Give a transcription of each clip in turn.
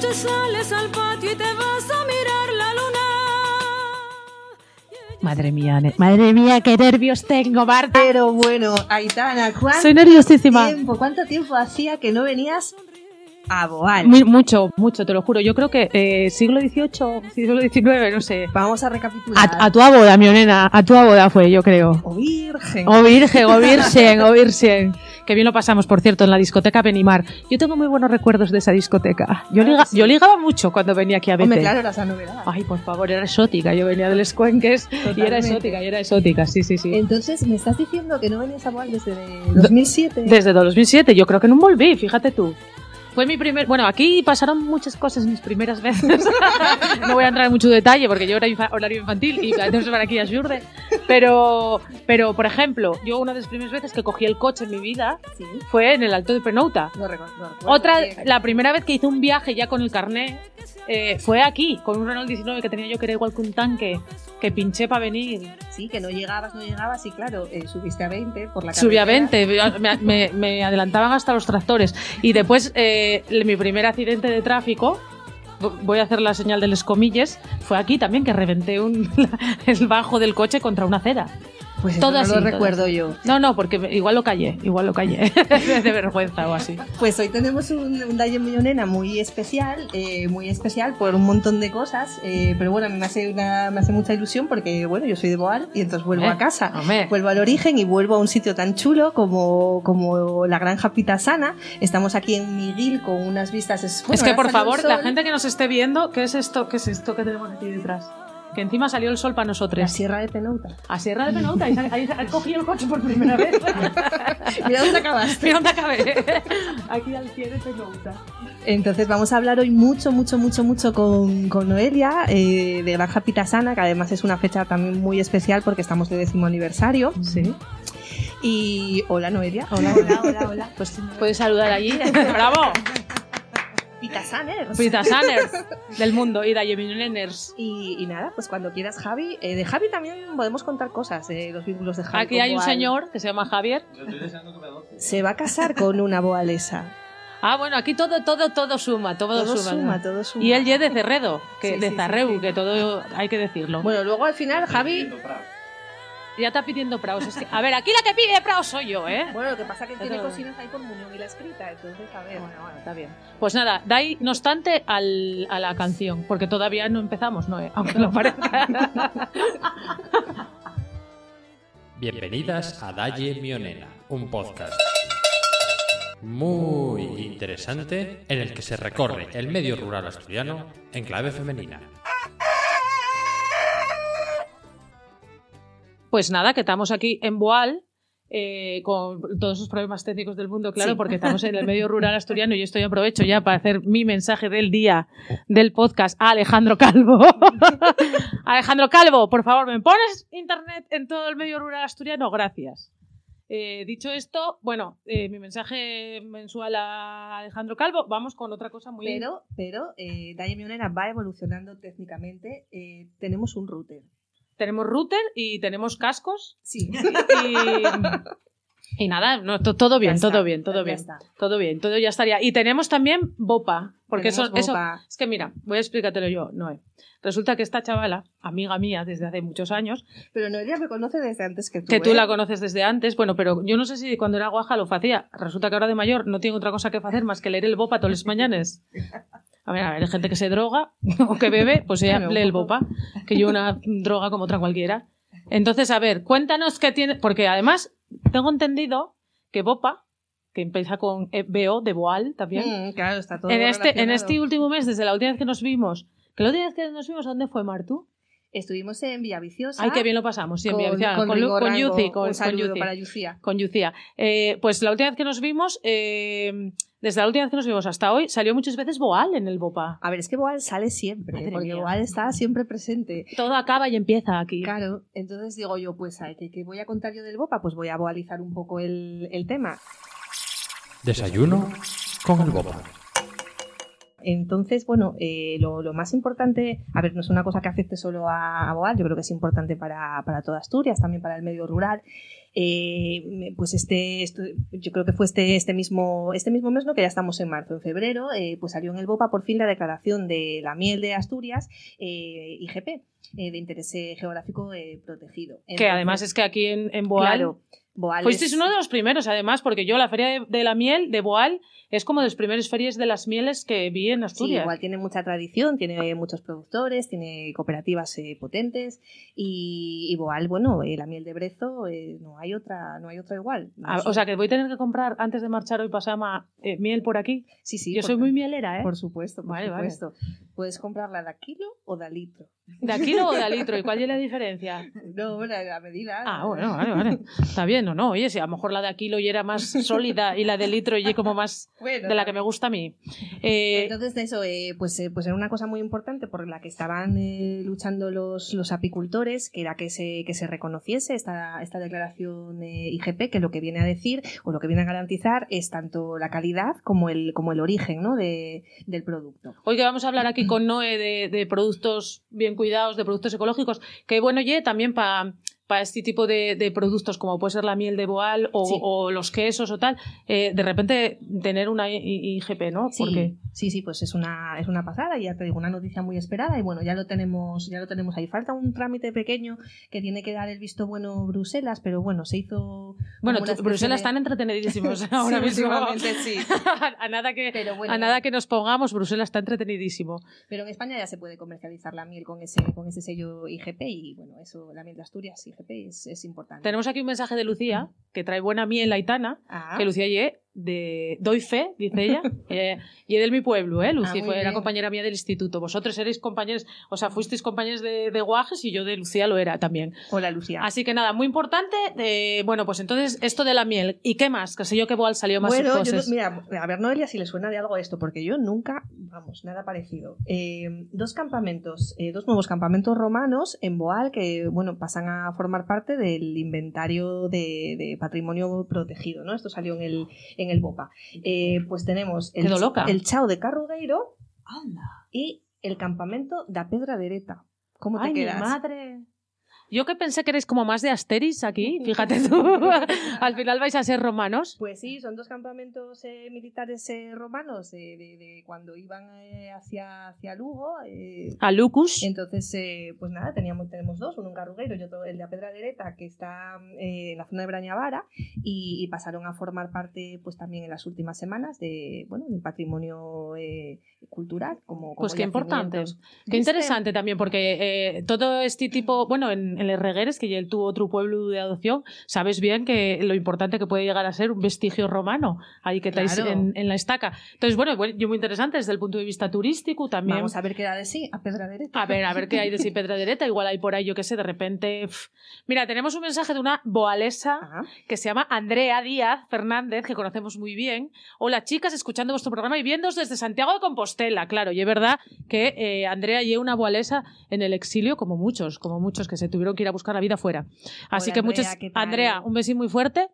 noche sales al patio y te vas a mirar la luna. Madre mía, madre mía, qué nervios tengo, Marta. Pero bueno, Aitana, ¿cuánto Soy nerviosísima. tiempo, cuánto tiempo hacía que no venías a Boal? Muy- mucho, mucho, te lo juro. Yo creo que eh, siglo XVIII, siglo XIX, no sé. Vamos a recapitular. A, a tu boda, mi nena, a tu boda fue, yo creo. O virgen. O virgen, o virgen, o virgen. Que bien lo pasamos, por cierto, en la discoteca Benimar. Yo tengo muy buenos recuerdos de esa discoteca. Yo, liga- yo ligaba mucho cuando venía aquí a Bete. claro, era esa novedad. Ay, por favor, era exótica. Yo venía del Escuenques y era exótica, y era exótica, sí, sí, sí. Entonces, ¿me estás diciendo que no venías a Boal desde 2007? Desde 2007, yo creo que no volví, fíjate tú. Fue mi primer. Bueno, aquí pasaron muchas cosas mis primeras veces. no voy a entrar en mucho detalle porque yo era infa- horario infantil y entonces para aquí ayurde. Pero, pero, por ejemplo, yo una de las primeras veces que cogí el coche en mi vida Sí. fue en el Alto de Penouta. No recuerdo. no recuerdo Otra, bien. la primera vez que hice un viaje ya con el carné eh, fue aquí, con un Renault 19 que tenía yo que era igual que un tanque, que pinché para venir. Sí, que no llegabas, no llegabas y claro, eh, subiste a 20 por la Subí a carretera. 20, me, me- me adelantaban hasta los tractores. Y después, eh, mi primer accidente de tráfico, voy a hacer la señal de los comillas, fue aquí también, que reventé un, el bajo del coche contra una acera. Pues eso no lo recuerdo yo. No, no, porque igual lo callé, igual lo callé, de vergüenza o así. Pues hoy tenemos un, un Dalle Millonena muy especial, eh, muy especial por un montón de cosas, eh, pero bueno, a mí me hace, una, me hace mucha ilusión porque, bueno, yo soy de Boal y entonces vuelvo Eh, a casa. hombre. Vuelvo al origen y vuelvo a un sitio tan chulo como, como la Granja Pitasana. Estamos aquí en Miguel con unas vistas... bueno, es que, por favor, la gente que nos esté viendo, ¿qué es esto? ¿Qué es esto que tenemos aquí detrás? Que encima salió el sol para nosotros. Sierra de Penouta. A Sierra de Penouta, ahí, ahí cogí el coche por primera vez. Mira dónde acabaste. Mira dónde acabé. Aquí al pie de Penouta. Entonces vamos a hablar hoy mucho, mucho, mucho, mucho con, con Noelia eh, de Granja Pitasana, que además es una fecha también muy especial porque estamos de décimo aniversario. Sí. Y hola Noelia. Hola, hola, hola, hola. Pues puedes saludar allí. ¡Bravo! Pita Sanners del mundo y Dayemineners. Y, y nada, pues cuando quieras Javi, eh, de Javi también podemos contar cosas, de los vínculos de Javi. Aquí hay un Boal. señor que se llama Javier. Se va a casar con una boalesa. Ah, bueno, aquí todo, todo, todo suma, todo, Todo suma. suma, todo suma. Y él ya es de Cerredo, que Sí, de sí, Zarreu, sí, sí. que todo hay que decirlo. Bueno, luego al final Javi... ya está pidiendo praos. Es que, a ver, aquí la que pide praos soy yo, ¿eh? Bueno, lo que pasa es que Eso tiene cocinas ahí por Muñoz y la escrita, entonces a ver. Bueno, bueno, está bien. Pues nada, dai, no obstante, al, a la canción, porque todavía no empezamos, ¿no? eh? Aunque lo parezca. Bienvenidas a Dalle Mionena, un podcast muy interesante en el que se recorre el medio rural asturiano en clave femenina. Pues nada, que estamos aquí en Boal. eh, con todos los problemas técnicos del mundo, claro, Sí. porque estamos en el medio rural asturiano y esto aprovecho ya para hacer mi mensaje del día del podcast a Alejandro Calvo. Alejandro Calvo, por favor, ¿me pones internet en todo el medio rural asturiano? Gracias. Eh, dicho esto, bueno, eh, mi mensaje mensual a Alejandro Calvo, vamos con otra cosa muy... Pero, pero eh, Dalle Mionera va evolucionando técnicamente. Eh, tenemos un router. Tenemos router y tenemos cascos Sí. y, y nada, no, to- todo bien, está, todo bien, todo bien. Todo bien, todo ya estaría. Y tenemos también Bopa, porque eso, es que mira, voy a explicártelo yo, Noé. Resulta que esta chavala, amiga mía desde hace muchos años, Pero Noelia me conoce desde antes que tú. que tú ¿eh? la conoces desde antes, bueno, pero yo no sé si cuando era guaja lo hacía. Resulta que ahora de mayor no tengo otra cosa que hacer más que leer el Bopa todos los mañanas. A ver, a ver, hay gente que se droga o que bebe, pues ella lee el. Bopa, que yo una droga como otra cualquiera. Entonces, a ver, cuéntanos qué tiene, porque además tengo entendido que Bopa, que empieza con eh, BO de Boal también, Mm, claro, está todo en este, en este último mes, desde la última vez que nos vimos, que la última vez que nos vimos, ¿dónde fue Martu? Estuvimos en Villaviciosa. Ay, qué bien lo pasamos, sí, en con, Villaviciosa, con, con, con. Yuci, con, Un saludo para Lucía. con Lucía. Eh, pues la última vez que nos vimos, eh, desde la última vez que nos vimos hasta hoy, salió muchas veces Boal en el Bopa. A ver, es que Boal sale siempre, Madre porque mía. Boal está siempre presente. Todo acaba y empieza aquí. Claro, entonces digo yo, pues, ¿qué, qué voy a contar yo del Bopa? Pues voy a boalizar un poco el, el tema. Desayuno con el Bopa. Entonces, bueno, eh, lo, lo más importante, a ver, no es una cosa que afecte solo a, a Boal, yo creo que es importante para, para toda Asturias, también para el medio rural. Eh, pues este, esto- yo creo que fue este, este mismo, este mismo mes, ¿no? Que ya estamos en marzo, en febrero, eh, pues salió en el BOPA por fin la declaración de la miel de Asturias, eh, IGP, de interés geográfico protegido. Que además es que aquí en, en Boal. claro, Boal Fuisteis es- uno de los primeros, además, porque yo la feria de, de la miel de Boal es como de las primeras ferias de las mieles que vi en Sí, Asturias. igual tiene mucha tradición, tiene muchos productores, tiene cooperativas eh, potentes y, y Boal, bueno, eh, la miel de brezo eh, no hay otra, no hay otra igual. No Ah, o sea que voy a tener que comprar antes de marchar hoy pasama eh, miel por aquí. sí, sí, yo soy muy mielera, ¿eh? Por supuesto, por Vale, vale. Puedes comprarla de a kilo o de a litro. ¿De a kilo o de a litro? ¿Y cuál es la diferencia? No, la, la medida. Ah, bueno, vale, vale. Está bien, ¿o no? Oye, si a lo mejor la de a kilo y era más sólida y la de litro y como más Bueno, de la que me gusta a mí. Eh, Entonces, de eso, eh, pues, eh, pues era una cosa muy importante por la que estaban eh, luchando los, los apicultores, que era que se, que se reconociese esta, esta declaración IGP, que lo que viene a decir o lo que viene a garantizar es tanto la calidad como el, como el origen ¿no? de, del producto. Hoy que vamos a hablar aquí con Noé de, productos bien cuidados, de productos ecológicos, que bueno, oye, también para este tipo de, de productos como puede ser la miel de boal o, Sí. o los quesos o tal, eh, de repente tener una IGP, ¿no? Sí, Porque sí, sí, pues es una, es una pasada y ya te digo, una noticia muy esperada y bueno, ya lo tenemos, ya lo tenemos ahí. Falta un trámite pequeño que tiene que dar el visto bueno Bruselas, pero bueno, se hizo... bueno, tú- Bruselas de- están entretenidísimos ahora Sí, mismo. sí. a nada que Pero bueno, a nada que nos pongamos, Bruselas está entretenidísimo. Pero en España ya se puede comercializar la miel con ese, con ese sello IGP y bueno, eso, la miel de Asturias Es, es importante. Tenemos aquí un mensaje de Lucía, que trae buena miel laitana, Ah, que Lucía ye de doy fe, dice ella, eh, y de mi pueblo, ¿eh? Lucy Ah, fue la compañera mía del instituto. Vosotros erais compañeros, o sea, fuisteis compañeros de, de Guajes y yo de Lucía lo era también. hola Lucía. Así que nada, muy importante. eh, bueno, pues entonces esto de la miel. ¿Y qué más? Que sé yo que Boal salió más bueno, yo cosas. no- mira, a ver Noelia si le suena de algo esto, porque yo nunca, vamos, nada parecido. Eh, dos campamentos, eh, dos nuevos campamentos romanos en Boal que, bueno, pasan a formar parte del inventario de, de patrimonio protegido, ¿no? Esto salió en el, en el BOPA. Eh, pues tenemos el, el Chao de Carrugueiro y el campamento da Pedra Dereta. ¿Cómo te Ay, mi quedas? madre. Yo que pensé que erais como más de Asteris aquí, fíjate tú. Al final vais a ser romanos. Pues sí, son dos campamentos eh, militares eh, romanos eh, de, de cuando iban eh, hacia, hacia Lugo. eh, A Lucus. entonces, eh, pues nada, teníamos, tenemos dos, uno en Carrugueiro y otro el de la Pedra Dereta, que está eh, en la zona de Brañavara, y, y pasaron a formar parte pues también en las últimas semanas de, bueno, del patrimonio cultural. Como, como Pues qué importante. Qué ¿Viste? interesante también, porque todo este tipo, bueno, en, en Les Regueres, que ya él tuvo otro pueblo de adopción, sabes bien que lo importante que puede llegar a ser un vestigio romano, ahí que estáis Claro. en, en la estaca. Entonces, bueno, yo muy interesante desde el punto de vista turístico también. Vamos a ver qué da de sí a Pedra Dereta. A ver, a ver qué hay de si Pedradereta, igual hay por ahí, yo qué sé, de repente. pf. Mira, tenemos un mensaje de una boalesa Ah, que se llama Andrea Díaz Fernández, que conocemos muy bien. Hola, chicas, escuchando vuestro programa y viéndoos desde Santiago de Compostela. Claro, y es verdad que eh, Andrea lleva una boalesa en el exilio, como muchos, como muchos que se tuvieron que ir a buscar la vida fuera. Así Hola, que Andrea. ¿qué tal? Andrea, un besín muy fuerte.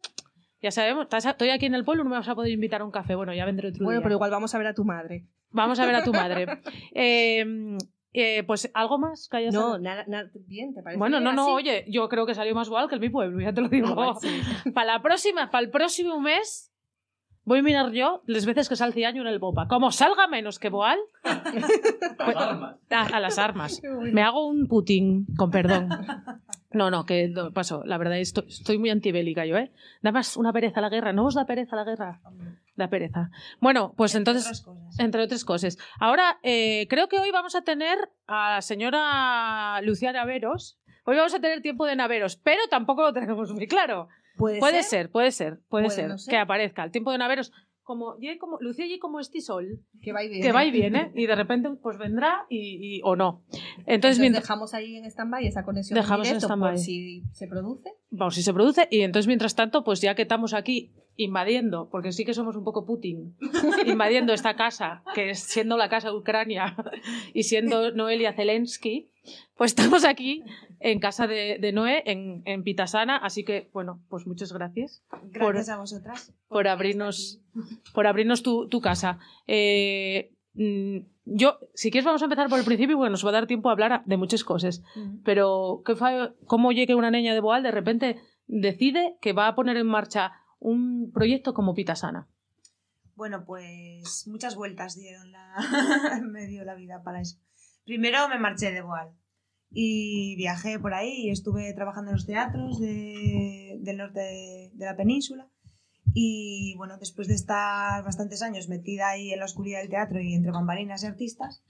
Ya sabemos, estoy aquí en el pueblo, no me vas a poder invitar a un café. Bueno, ya vendré otro bueno, día. pero igual vamos a ver a tu madre. Vamos a ver a tu madre. Eh, eh, pues, ¿algo más que hayas No, nada, nada, bien, ¿te parece? bueno, no, no, así? oye, yo creo que salió más gual que el mi pueblo, ya te lo digo. Igual sí. Para la próxima, para el próximo mes, voy a mirar yo las veces que salce año en el Bopa. Como salga menos que Boal, pues- a, a las armas. Me hago un Putin, con perdón. No, no, que no, paso. La verdad, estoy, estoy muy antibélica yo, ¿eh? Da más una pereza la guerra. ¿No os da pereza la guerra? Da pereza. Bueno, pues entonces... Entre otras cosas. Ahora, eh, creo que hoy vamos a tener a la señora Luciana Veros. Hoy vamos a tener tiempo de naveros, pero tampoco lo tenemos muy claro. ¿Puede, Puede ser, puede ser, puede Puede ser no que aparezca el tiempo de naveros. Como, como Lucía y como este sol, Que va y viene. que va y viene, y de repente pues vendrá y, y- o no. Entonces, Entonces mientras, dejamos ahí en stand-by esa conexión Dejamos en en directo stand-by. por si se produce. vamos, si se produce, y entonces mientras tanto, pues ya que estamos aquí invadiendo, porque sí que somos un poco Putin, invadiendo esta casa, que es siendo la casa de Ucrania y siendo Noelia Zelensky, pues estamos aquí en casa de, de Noé, en, en Pitasana, así que, bueno, pues muchas gracias Gracias a vosotras. por abrirnos, por abrirnos tu, tu casa. Eh, mm, yo, si quieres, vamos a empezar por el principio porque nos va a dar tiempo a hablar de muchas cosas. Pero, ¿qué fa- ¿cómo llegue una niña de Boal de repente decide que va a poner en marcha un proyecto como Pitasana? Bueno, pues muchas vueltas dieron la... me dio la vida para eso. Primero me marché de Boal y viajé por ahí y estuve trabajando en los teatros de- del norte de, la península. Y bueno, después de estar bastantes años metida ahí en la oscuridad del teatro y entre bambalinas y artistas,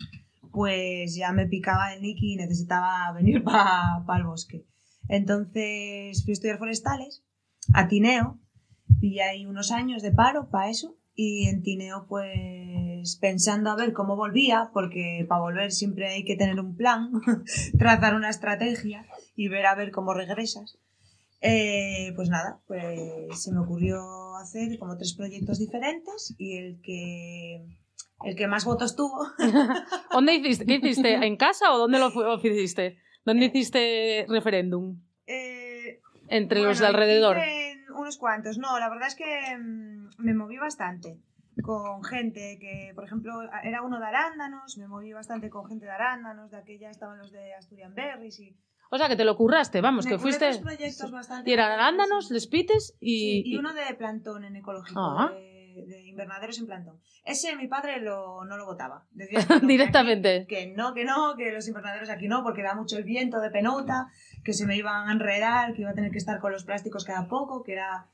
pues ya me picaba el Nicky y necesitaba venir para el bosque. Entonces fui a estudiar forestales a Tineo, pillé ahí unos años de paro para eso y en Tineo pues pensando a ver cómo volvía, porque para volver siempre hay que tener un plan, trazar una estrategia y ver a ver cómo regresas. Eh, pues nada, pues se me ocurrió hacer como tres proyectos diferentes y el que, el que más votos tuvo ¿Dónde hiciste? ¿Qué hiciste? ¿En casa o dónde lo hiciste? ¿Dónde hiciste referéndum? Eh, Entre los de Bueno, alrededor. hice unos cuantos. No, la verdad es que mm, me moví bastante con gente que, por ejemplo, era uno de Arándanos, me moví bastante con gente de Arándanos, de aquella estaban los de Asturian Berries y... O sea, que te lo curraste, vamos, me que fuiste... proyectos bastante Y eran arándanos, sí. les pites y... Sí, y uno de plantón en ecológico, Ah. de, de invernaderos en plantón. Ese mi padre lo, no lo votaba. Decía que no, que Directamente. aquí- Que no, que no, que los invernaderos aquí no, porque da mucho el viento de penota, que se me iban a enredar, que iba a tener que estar con los plásticos cada poco, que era...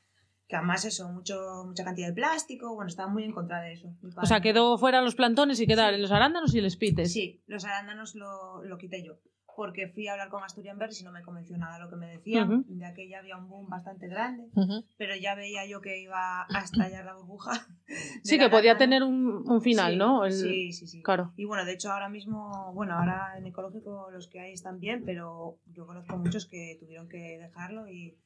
Que además eso, mucho, mucha cantidad de plástico, bueno, estaba muy en contra de eso. O sea, quedó fuera los plantones y quedaron Sí. los arándanos y les pites. Sí, los arándanos lo, lo quité yo. Porque fui a hablar con Asturian Berries y no me convenció nada lo que me decían. Ujú. De aquella había un boom bastante grande pero ya veía yo que iba a estallar la burbuja. Sí, que podía tener un, un final, Sí, ¿no? El- Sí, sí, sí. Claro. Y bueno, de hecho ahora mismo, bueno, ahora en ecológico los que hay están bien, pero yo conozco muchos que tuvieron que dejarlo y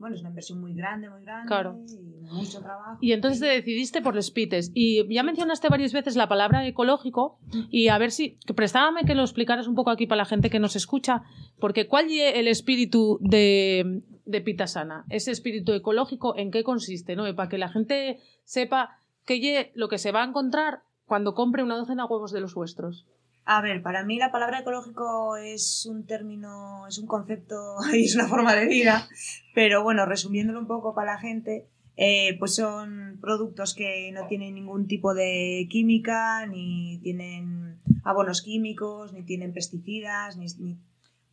bueno, es una inversión muy grande, muy grande Claro. y mucho trabajo. Y entonces te decidiste por los pites. Y ya mencionaste varias veces la palabra ecológico. Y a ver si. Prestábame que lo explicaras un poco aquí para la gente que nos escucha. Porque ¿cuál es el espíritu de, de Pitasana? Ese espíritu ecológico, ¿en qué consiste? ¿no? Y para que la gente sepa que ye lo que se va a encontrar cuando compre una docena de huevos de los vuestros. A ver, para mí la palabra ecológico es un término, es un concepto y es una forma de vida, pero bueno, resumiéndolo un poco para la gente, eh, pues son productos que no tienen ningún tipo de química, ni tienen abonos químicos, ni tienen pesticidas, ni,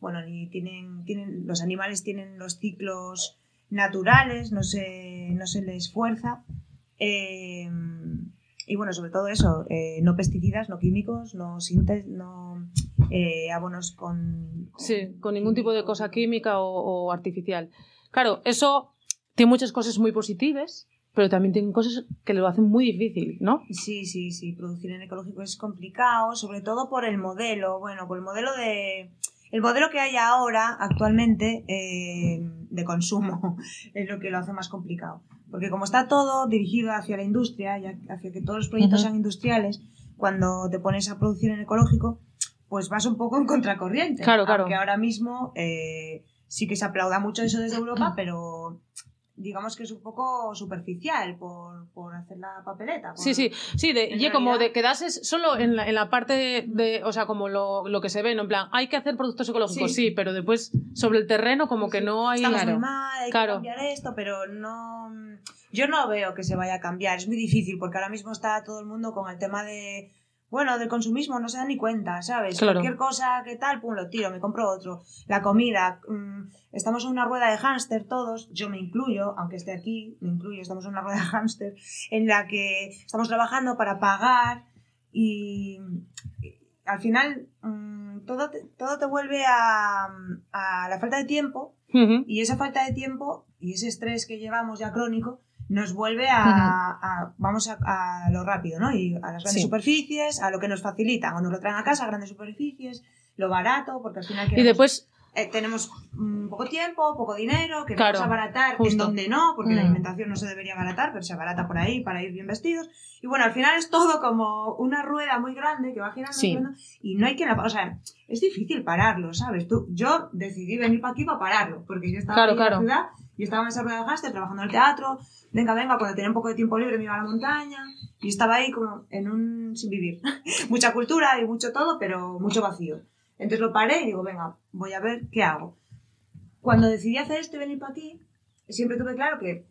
bueno, ni tienen, tienen, los animales tienen los ciclos naturales, no se, no se les fuerza. Eh, y bueno, sobre todo eso, eh, no pesticidas, no químicos, no sintes, no eh, abonos con, con- Sí, con ningún tipo de cosa química o, o artificial. Claro, eso tiene muchas cosas muy positivas, pero también tiene cosas que lo hacen muy difícil, ¿no? Sí, sí, sí, producir en ecológico es complicado, sobre todo por el modelo, bueno, por el modelo de... El modelo que hay ahora, actualmente, eh, de consumo, es lo que lo hace más complicado. Porque como está todo dirigido hacia la industria y hacia que todos los proyectos sean industriales, cuando te pones a producir en ecológico, pues vas un poco en contracorriente. Claro, claro. Aunque ahora mismo eh, sí que se aplauda mucho eso desde Europa, pero digamos que es un poco superficial por, por hacer la papeleta. por- Sí, sí, sí, de, y como de quedases solo en la, en la parte de, o sea, como lo, lo que se ve, ¿no? En plan, hay que hacer productos ecológicos, sí, Sí. pero después sobre el terreno como que no hay... Estamos Claro. muy mal, hay Claro. que cambiar esto, pero no. Yo no veo que se vaya a cambiar. Es muy difícil porque ahora mismo está todo el mundo con el tema de. Bueno, del consumismo no se da ni cuenta, ¿sabes? Claro. Cualquier cosa que tal, pum, lo tiro, me compro otro. La comida, mm, estamos en una rueda de hámster todos, yo me incluyo, aunque esté aquí, me incluyo, estamos en una rueda de hámster, en la que estamos trabajando para pagar y, y al final mm, todo, te, todo te vuelve a, a la falta de tiempo y esa falta de tiempo y ese estrés que llevamos ya crónico nos vuelve a, a- vamos a, a lo rápido, ¿no? Y a las grandes Sí. superficies, a lo que nos facilitan, o nos lo traen a casa, grandes superficies, lo barato, porque al final Y queremos- después, eh, tenemos mm, poco tiempo, poco dinero, queremos Claro, abaratar en justo. donde no, porque la Mm. alimentación no se debería abaratar, pero se abarata por ahí para ir bien vestidos. Y bueno, al final es todo como una rueda muy grande que va girando, Sí. y no hay que la... O sea, es difícil pararlo, ¿sabes? Tú, yo decidí venir para aquí para pararlo, porque yo estaba Claro, en claro. la ciudad Y estaba en esa rueda de hámster trabajando en el teatro, venga, venga, cuando tenía un poco de tiempo libre me iba a la montaña y estaba ahí como en un sin vivir. Mucha cultura y mucho todo, pero mucho vacío. Entonces lo paré y digo, venga, voy a ver qué hago. Cuando decidí hacer esto y venir para aquí, siempre tuve claro que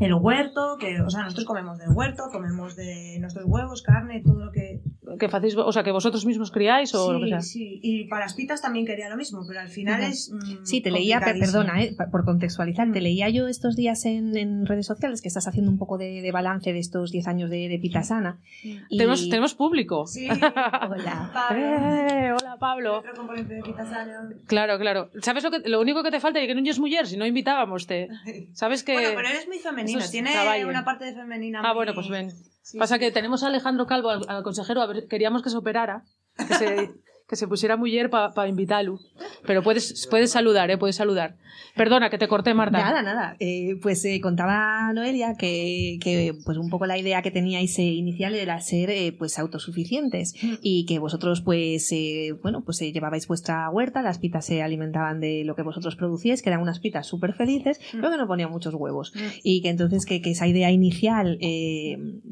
el huerto, que, o sea, nosotros comemos del huerto, comemos de nuestros huevos, carne, todo lo que... Que facéis, o sea, que vosotros mismos criáis o sí, lo que sea. sí, y para las pitas también quería lo mismo, pero al final Ujú. es... mm, Sí, te leía, perdona, eh, por contextualizar, te Mm. leía yo estos días en, en redes sociales que estás haciendo un poco de, de balance de estos 10 años de, de Pita Sana. y- Tenemos, tenemos público. Sí, Hola. Pablo, Eh, hola, Pablo. otro componente de pita sana. Claro, claro. ¿Sabes lo que lo único que te falta? Y que no es mujer, si no invitábamos te. ¿Sabes que Bueno, pero eres muy femenino, es tiene trabajo. una parte de femenina Ah, muy- bueno, pues ven. Pasa que tenemos a Alejandro Calvo, al, al consejero, a ver, queríamos que se operara, que se, que se pusiera mujer para invitarlo. Pero puedes, puedes saludar, ¿eh? Puedes saludar. Perdona, que te corté, Marta. Nada, nada. Eh, pues eh, contaba Noelia que, que, pues un poco la idea que teníais eh, inicial era ser eh, pues autosuficientes Mm. y que vosotros pues eh, bueno pues llevabais vuestra huerta, las pitas se alimentaban de lo que vosotros producíais, que eran unas pitas súper felices, Mm. pero que no ponían muchos huevos. Mm. Y que entonces que, que esa idea inicial,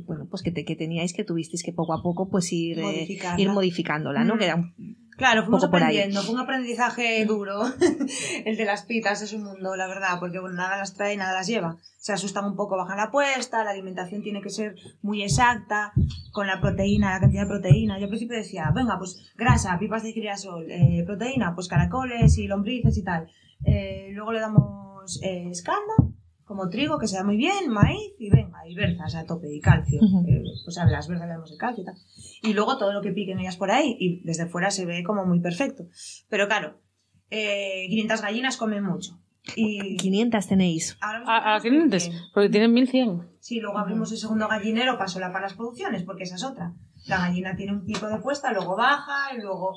bueno, pues que, te- que teníais que tuvisteis que poco a poco pues ir, Modificarla. ir modificándola, ¿no? Mm. Que era un- Claro, fuimos aprendiendo, fue un aprendizaje duro. el de las pitas es un mundo, la verdad, porque bueno, nada las trae, nada las lleva. Se asustan un poco, bajan la apuesta, la alimentación tiene que ser muy exacta, con la proteína, la cantidad de proteína. Yo al principio decía, venga, pues grasa, pipas de girasol, eh, proteína, pues caracoles y lombrices y tal. Eh, luego le damos eh, escalda, como trigo, que se da muy bien, maíz y venga, y berzas a tope, y calcio. Ujú. Eh, pues a las berzas le damos el calcio y tal. Y luego todo lo que piquen ellas por ahí, y desde fuera se ve como muy perfecto. Pero claro, eh, 500 gallinas comen mucho. Y 500 tenéis. ahora A, a tenemos 500, 1100. porque tienen 1100. Sí, luego abrimos el segundo gallinero para solapar las producciones, porque esa es otra. La gallina tiene un pico de puesta, luego baja y luego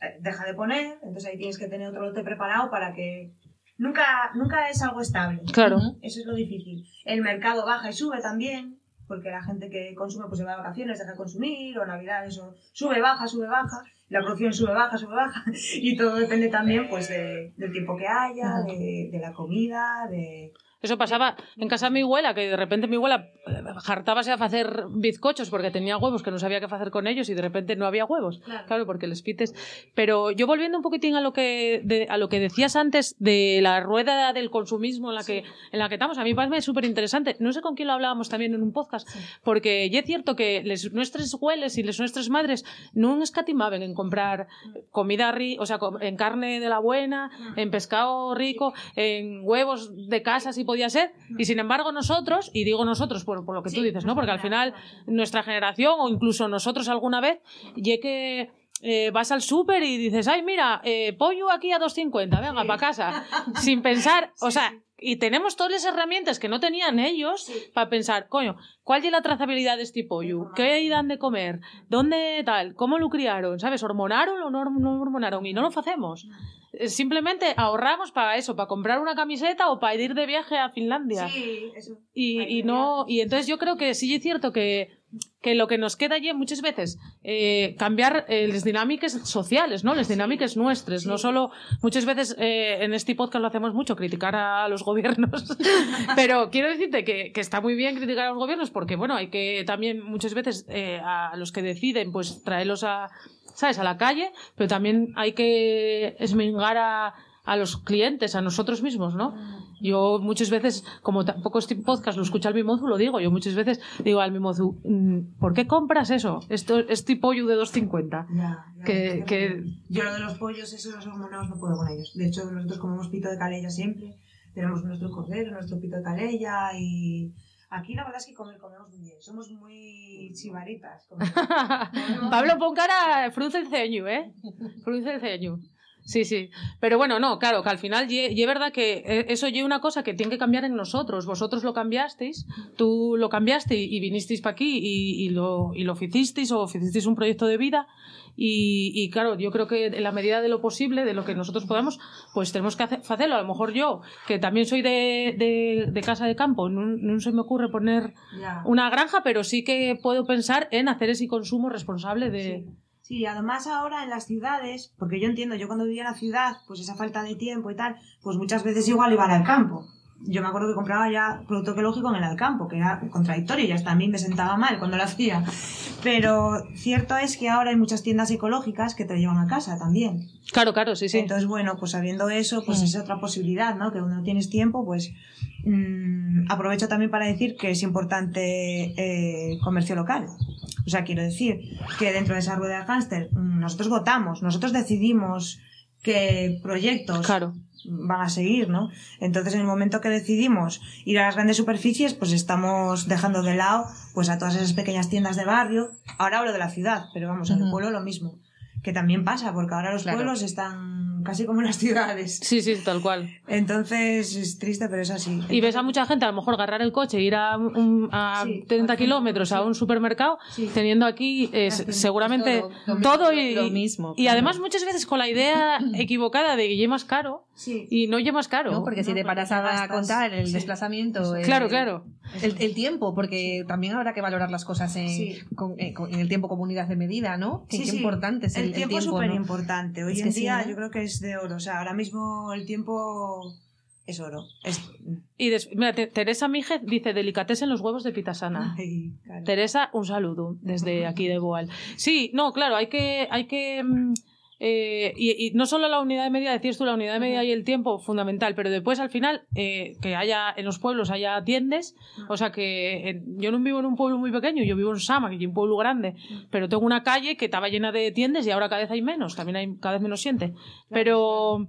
eh, deja de poner, entonces ahí tienes que tener otro lote preparado para que... Nunca, nunca es algo estable. Claro. Eso es lo difícil. El mercado baja y sube también, porque la gente que consume pues se va de vacaciones, deja de consumir, o navidades, o sube, baja, sube, baja, la producción sube, baja, sube, baja, y todo depende también pues de- del tiempo que haya, de, de la comida, de... Eso pasaba en casa de mi abuela, que de repente mi abuela eh, hartábase a hacer bizcochos porque tenía huevos que no sabía qué hacer con ellos y de repente no había huevos. Claro. Claro, porque les pites. Pero yo volviendo un poquitín a lo que de- a lo que decías antes de la rueda del consumismo en la que en la que estamos, a mí me parece súper interesante. No sé con quién lo hablábamos también en un podcast, porque ya es cierto que les nuestros hueles y les nuestras madres no escatimaban en comprar comida ri, o sea, en carne de la buena, en pescado rico, en huevos de casa si podía ser, y sin embargo nosotros, y digo nosotros por, por lo que tú dices, ¿no? Porque al final nuestra generación o incluso nosotros alguna vez, ya que eh, vas al súper y dices, ay, mira, eh, pollo aquí a 2.50, venga, para casa, sin pensar, o sea, y tenemos todas las herramientas que no tenían ellos para pensar, coño, ¿cuál es la trazabilidad de este pollo? ¿Qué dan de comer? ¿Dónde tal? ¿Cómo lo criaron? ¿Sabes? ¿Hormonaron o no, no hormonaron? Y no lo hacemos. Eh, Simplemente ahorramos para eso, para comprar una camiseta o para ir de viaje a Finlandia. Sí, eso. Y no y entonces yo creo que sí es cierto que, que lo que nos queda allí muchas veces eh, cambiar eh, las dinámicas sociales no las dinámicas nuestras no solo muchas veces eh, en este podcast lo hacemos mucho criticar a los gobiernos. Pero quiero decirte que, que está muy bien criticar a los gobiernos porque bueno hay que también muchas veces eh, a los que deciden pues traerlos a sabes a la calle pero también hay que esmingar a a los clientes, a nosotros mismos, ¿no? Yo muchas veces, como tampoco este podcast lo escucha el Mimozu, lo digo, yo muchas veces digo al Mimozu, mm, ¿por qué compras eso? Esto, este pollo de 2.50. Ya, ya, Que, ya. que Yo lo de los pollos, esos los hormonados, no puedo con ellos. De hecho, nosotros comemos pito de calella siempre. Tenemos nuestro cordero, nuestro pito de calella y... Aquí la verdad es que comer, comemos muy bien. Somos muy chivaritas. Pablo, pon cara, frunce el ceño, ¿eh? Frunce el ceño. Sí, sí. Pero bueno, no, claro, que al final y es verdad que eh, eso es una cosa que tiene que cambiar en nosotros. Vosotros lo cambiasteis, tú lo cambiaste y, y vinisteis para aquí y, y lo, y lo hicisteis o hicisteis un proyecto de vida. Y, y claro, yo creo que en la medida de lo posible, de lo que nosotros podamos, pues tenemos que hacer, hacerlo. A lo mejor yo, que también soy de, de, de casa de campo, no, no se me ocurre poner Ya. una granja, pero sí que puedo pensar en hacer ese consumo responsable de... Sí. Sí, además ahora en las ciudades, porque yo entiendo, yo cuando vivía en la ciudad, pues esa falta de tiempo y tal, pues muchas veces igual iban al campo. Yo me acuerdo que compraba ya producto ecológico en el Alcampo, que era contradictorio y hasta a mí me sentaba mal cuando lo hacía. Pero cierto es que ahora hay muchas tiendas ecológicas que te llevan a casa también. Claro, claro, sí, sí. Entonces, bueno, pues sabiendo eso, pues Mm. es otra posibilidad, ¿no? Que cuando no tienes tiempo, pues mm, aprovecho también para decir que es importante eh, comercio local. O sea, quiero decir que dentro de esa rueda de hámster mm, nosotros votamos, nosotros decidimos qué proyectos Claro. van a seguir, ¿no? Entonces, en el momento que decidimos ir a las grandes superficies, pues estamos dejando de lado pues a todas esas pequeñas tiendas de barrio. Ahora hablo de la ciudad, pero vamos, en el pueblo lo mismo. Que también pasa, porque ahora los Claro. pueblos están casi como las ciudades. Sí, sí, tal cual. Entonces, es triste, pero es así. Y ves a mucha gente a lo mejor agarrar el coche e ir a, un- a Sí, 30 por ejemplo, kilómetros a un supermercado, Sí. teniendo aquí eh, seguramente todo, todo, lo mismo, y, lo mismo, y además muchas veces con la idea equivocada de que lleve más caro Sí. y no lleve más caro. ¿no? Porque si No, te paras a gastas- contar el sí. desplazamiento, el- Claro, claro. El, el tiempo, porque también habrá que valorar las cosas en, Sí. con- eh, con- en el tiempo como unidad de medida, ¿no? Qué sí. importante es el, el, tiempo es súper importante. Hoy Es en sí, día ¿no? yo creo que es de oro. O sea, ahora mismo el tiempo es oro. Es... Y des- mira, Te- Teresa Míjez dice delicatessen los huevos de pitasana. Ay, claro. Teresa, un saludo desde aquí de Boal. Sí, no, claro, hay que, hay que mm, eh, y, y no solo la unidad de medida, decías tú, la unidad de medida y el tiempo, fundamental, pero después al final eh, que haya en los pueblos haya tiendes, o sea que yo no vivo en un pueblo muy pequeño, yo vivo en Sama, que es un pueblo grande, pero tengo una calle que estaba llena de tiendes y ahora cada vez hay menos, también hay cada vez menos gente, pero,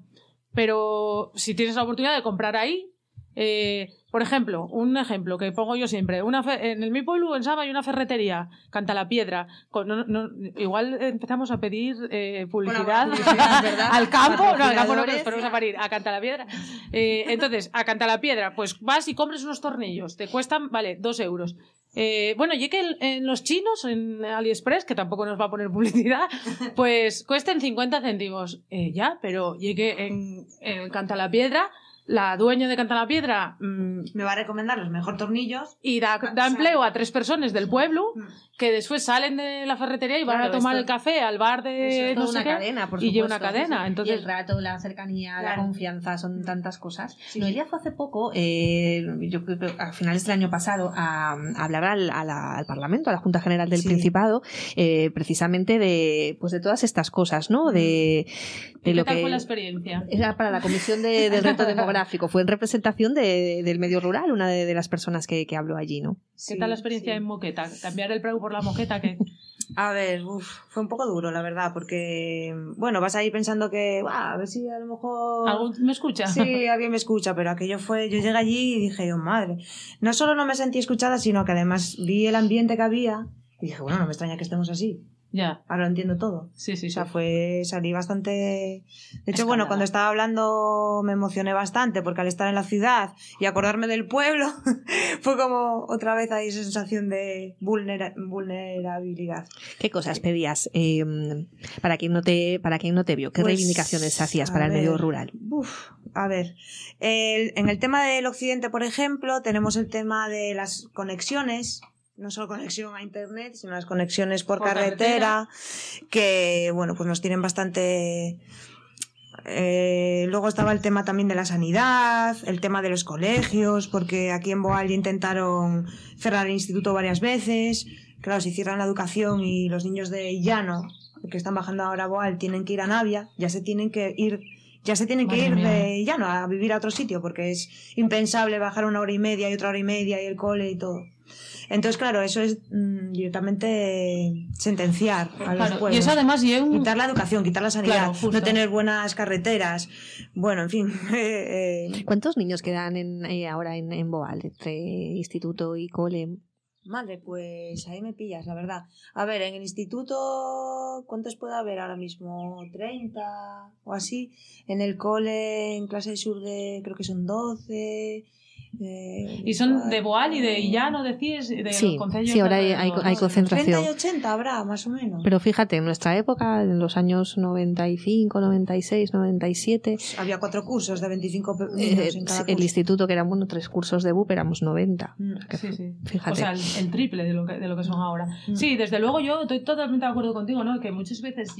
pero si tienes la oportunidad de comprar ahí, eh, por ejemplo, un ejemplo que pongo yo siempre, una fe- en el mi pueblo, en Sama, hay una ferretería, Canta la Piedra. Con- no- no- igual empezamos a pedir eh, publicidad al campo, no, al campo no, pero a parir, a Canta la Piedra. Eh, entonces, a Canta la Piedra, pues vas y compres unos tornillos, te cuestan, vale, dos euros. Eh, bueno, y que en, en los chinos, en AliExpress, que tampoco nos va a poner publicidad, pues cuesten 50 céntimos. Ya, pero llegué en, en Canta la Piedra, la dueña de Canta la Piedra mm, Me va a recomendar los mejor tornillos. y da, da empleo a tres personas del pueblo Mm. que después salen de la ferretería y van Claro, a tomar esto- el café al bar de es no una qué, cadena, por y lleva una cadena. Sí. Entonces, Y el rato, la cercanía, la Claro. confianza, son tantas cosas. Sí, Noelia fue hace poco, eh, yo creo que a finales del año pasado, a, a hablar al, a la- al Parlamento, a la Junta General del Sí. Principado, eh, precisamente de, pues de todas estas cosas, ¿no? De, de ¿qué lo tal que fue la experiencia? era para la Comisión de- del Reto Demográfico. Fue en representación de- del medio rural, una de, de las personas que, que habló allí, ¿no? ¿Qué Sí, tal la experiencia sí. en Moqueta? Cambiar el preu por la moqueta, que A ver, uf, fue un poco duro, la verdad, porque, bueno, vas ahí pensando que, "Buah, a ver si a lo mejor... ¿Algún me escucha? Sí, alguien me escucha, pero aquello fue, yo llegué allí y dije, oh madre, no solo no me sentí escuchada, sino que además vi el ambiente que había y dije, bueno, no me extraña que estemos así, Ya, ahora lo entiendo todo. sí, sí, O sí. sea, fue, salí bastante... De hecho, bueno, cuando estaba hablando me emocioné bastante porque al estar en la ciudad y acordarme del pueblo, fue como otra vez ahí esa sensación de vulnera- vulnerabilidad. ¿Qué cosas pedías eh, para quien no te para quien no te vio? ¿Qué Pues, reivindicaciones hacías para el medio rural? Uf, a ver, el- en el tema del occidente, por ejemplo, tenemos el tema de las conexiones, no solo conexión a internet, sino las conexiones por, Por carretera, que, bueno, pues nos tienen bastante... Eh, luego estaba el tema también de la sanidad, el tema de los colegios, porque aquí en Boal ya intentaron cerrar el instituto varias veces. Claro, si cierran la educación y los niños de Llano, que están bajando ahora a Boal, tienen que ir a Navia, ya se tienen que ir, ya se tienen que ir mía. de Llano a vivir a otro sitio, porque es impensable bajar una hora y media y otra hora y media y el cole y todo. Entonces, claro, eso es mm, directamente sentenciar a los Claro, pueblos. y eso además un... Quitar la educación, quitar la sanidad, Claro, no tener buenas carreteras. Bueno, en fin. eh, eh, ¿Cuántos niños quedan en, eh, ahora en, en Boal, entre instituto y cole? madre, pues ahí me pillas, la verdad. A ver, en el instituto, ¿cuántos puede haber ahora mismo? ¿30 o así? En el cole, en clase de sur de, creo que son 12. Eh, Y son de Boal y de Illano, decís, de Sí, los concellos sí, ahora hay- concentración. 30 y 80 habrá, más o menos. Pero fíjate, en nuestra época, en los años 95, 96, 97, Había cuatro cursos de 25 pe- eh, en cada el curso. instituto, que eran bueno, tres cursos de BUP, éramos 90. Mm. Sí, sí. Fíjate. O sea, el, el triple de lo, que, de lo que son ahora. Mm. Sí, desde luego yo estoy totalmente de acuerdo contigo, ¿no? Que muchas veces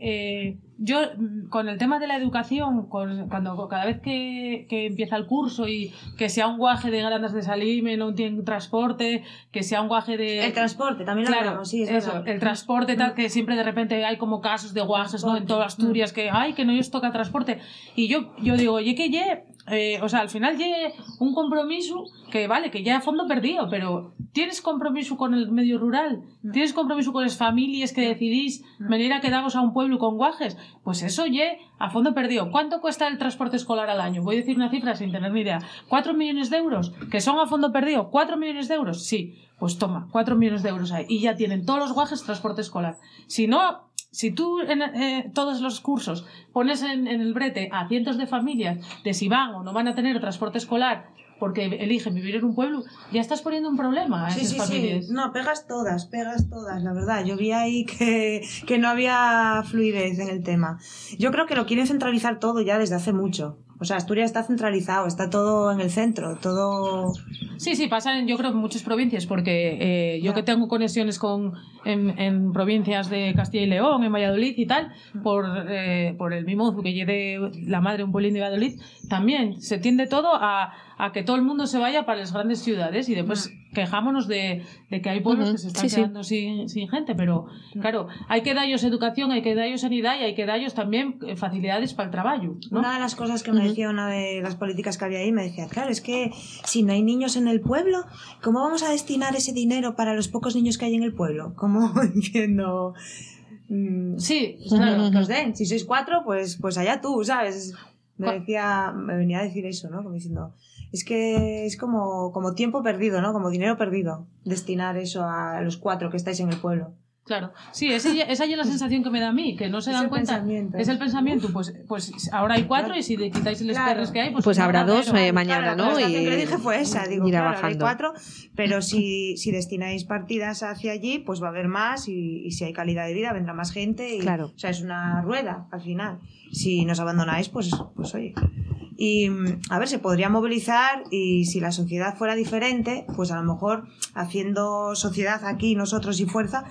eh, yo mm, con el tema de la educación, con, cuando cada vez que, que empieza el curso y que sea un guaje de grandes de Salime, no tiene transporte, que sea un guaje de... El transporte, también lo Claro, hablamos, sí, es eso, verdad. el transporte tal, que siempre de repente hay como casos de guajes, ¿no? En toda Asturias, que, ay, que no os toca transporte. Y yo, yo digo, oye, que ye, eh, o sea, al final ye un compromiso que vale, que ya a fondo perdido, pero ¿tienes compromiso con el medio rural? ¿Tienes compromiso con las familias que decidís venir a quedaros a un pueblo con guajes? Pues eso ye a fondo perdido. ¿Cuánto cuesta el transporte escolar al año? Voy a decir una cifra sin tener ni idea. ¿Cuatro millones de euros? ¿Que son a fondo perdido? ¿Cuatro millones de euros? Sí. Pues toma, cuatro millones de euros ahí. Y ya tienen todos los guajes transporte escolar. Si no, si tú en eh, todos los cursos pones en, en el brete a cientos de familias de si van o no van a tener transporte escolar porque eligen vivir en un pueblo, ya estás poniendo un problema a Sí, esas sí, familias. sí. No, pegas todas, pegas todas, la verdad. Yo vi ahí que, que no había fluidez en el tema. Yo creo que lo quieren centralizar todo ya desde hace mucho. O sea, Asturias está centralizado, está todo en el centro, todo... Sí, sí, pasa en, yo creo, en muchas provincias, porque eh, yo que tengo conexiones con, en, en provincias de Castilla y León, en Valladolid y tal, por, eh, por el mimozu que lleve la madre un pueblín de Valladolid, también se tiende todo a, a que todo el mundo se vaya para las grandes ciudades y después quejámonos de, de que hay pueblos que se están sí, sí. quedando sin, sin gente, pero claro, hay que darles educación, hay que darles sanidad y hay que darles también eh, facilidades para el trabajo, ¿no? Una de las cosas que me decía una de las políticas que había ahí, me decía, claro, es que si no hay niños en el pueblo, ¿cómo vamos a destinar ese dinero para los pocos niños que hay en el pueblo? Como diciendo... mm, Sí, claro, que os den. Si sois cuatro, pues, pues allá tú, ¿sabes? Me decía, me venía a decir eso, ¿no? Como diciendo, es que es como, como tiempo perdido, ¿no? Como dinero perdido, destinar eso a los cuatro que estáis en el pueblo. Claro, sí, esa, ya- esa ya es la sensación que me da a mí, que no se Es dan el cuenta. pensamiento. Es el pensamiento, pues, pues ahora hay cuatro y si le quitáis los Claro. perros que hay, pues, Pues habrá dos, eh, mañana, Claro, ¿no? La Y que le dije fue esa, digo, claro, ahora hay cuatro, pero si, si destináis partidas hacia allí, pues va a haber más y, y si hay calidad de vida vendrá más gente. Y, Claro. O sea, es una rueda al final. Si nos abandonáis, pues, pues oye. Y mm, a ver, se podría movilizar y si la sociedad fuera diferente, pues a lo mejor haciendo sociedad aquí nosotros y fuerza,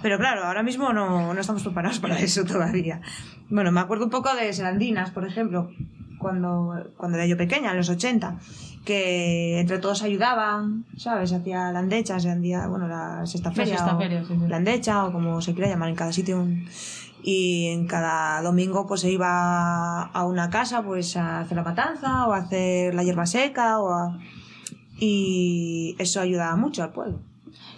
pero claro, ahora mismo no, no estamos preparados para eso todavía. Bueno, me acuerdo un poco de Serandinas, por ejemplo, cuando, cuando era yo pequeña, en los 80, que entre todos ayudaban, ¿sabes? Hacía la andecha, se hacía, bueno, la sexta La feria, sexta o feria, sí, sí. la andecha, o como se quiera llamar en cada sitio. y en cada domingo pues se iba a una casa pues a hacer la matanza o a hacer la hierba seca o a... y eso ayudaba mucho al pueblo.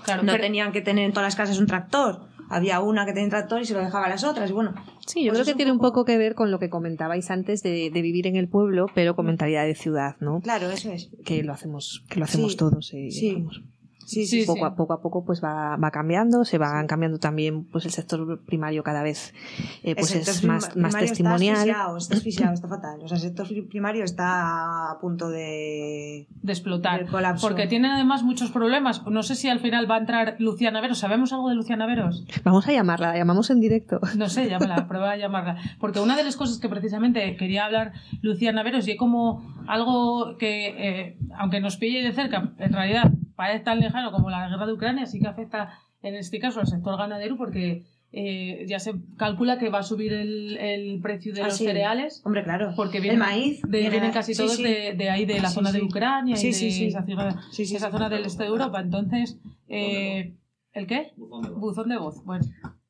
Claro, No pero- tenían que tener en todas las casas un tractor. Había una que tenía un tractor y se lo dejaba a las otras. Y bueno, Sí, yo Pues creo que tiene un poco- que ver con lo que comentabais antes de, de vivir en el pueblo, pero con mentalidad de ciudad, ¿no? claro, eso es. Que lo hacemos, que lo hacemos Sí, todos. eh, sí. vamos. Sí, Sí, sí, poco a poco a poco pues va, va cambiando, se va cambiando también pues el sector primario cada vez eh, pues es más, más testimonial. Está asfixiado, está asfixiado, está fatal. O sea, el sector primario está a punto de... de explotar. Porque tienen además muchos problemas. No sé si al final va a entrar Luciana Veros. ¿Sabemos algo de Luciana Veros? Vamos a llamarla, la llamamos en directo. No sé, llámala, prueba a llamarla. Porque una de las cosas que precisamente quería hablar Luciana Veros, y como algo que, eh, aunque nos pille de cerca, en realidad parece tan lejano como la guerra de Ucrania, sí que afecta en este caso al sector ganadero, porque eh, ya se calcula que va a subir el, el precio de Ah, los sí. cereales. Hombre, claro. Porque el maíz. de- viene- vienen casi sí, todos sí. De, de ahí, de la Sí, zona de. Ucrania Sí, y sí, de sí. esa zona, Sí, sí, esa sí. zona del este de Europa. Entonces, eh, ¿el qué? Buzón de voz. Bueno,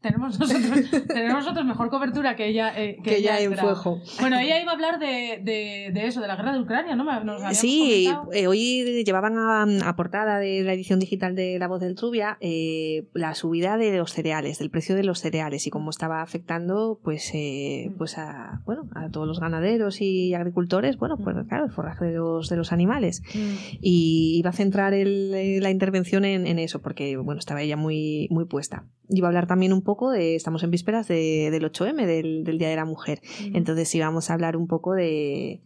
tenemos nosotros, tenemos nosotros mejor cobertura que ella. eh, Que ella en entra. fuego. Bueno, ella iba a hablar de, de, de eso, de la guerra de Ucrania, ¿no? Nos Sí, eh, hoy llevaban a, a portada de la edición digital de La Voz del Trubia eh, la subida de los cereales, del precio de los cereales y cómo estaba afectando pues eh, pues a bueno a todos los ganaderos y agricultores, bueno, pues claro, el forraje de los, de los animales. Mm. y iba a centrar el- la intervención en, en eso porque bueno estaba ella muy muy puesta iba a hablar también un poco de estamos en vísperas de- del 8M del, del día de la mujer. Entonces íbamos a hablar un poco de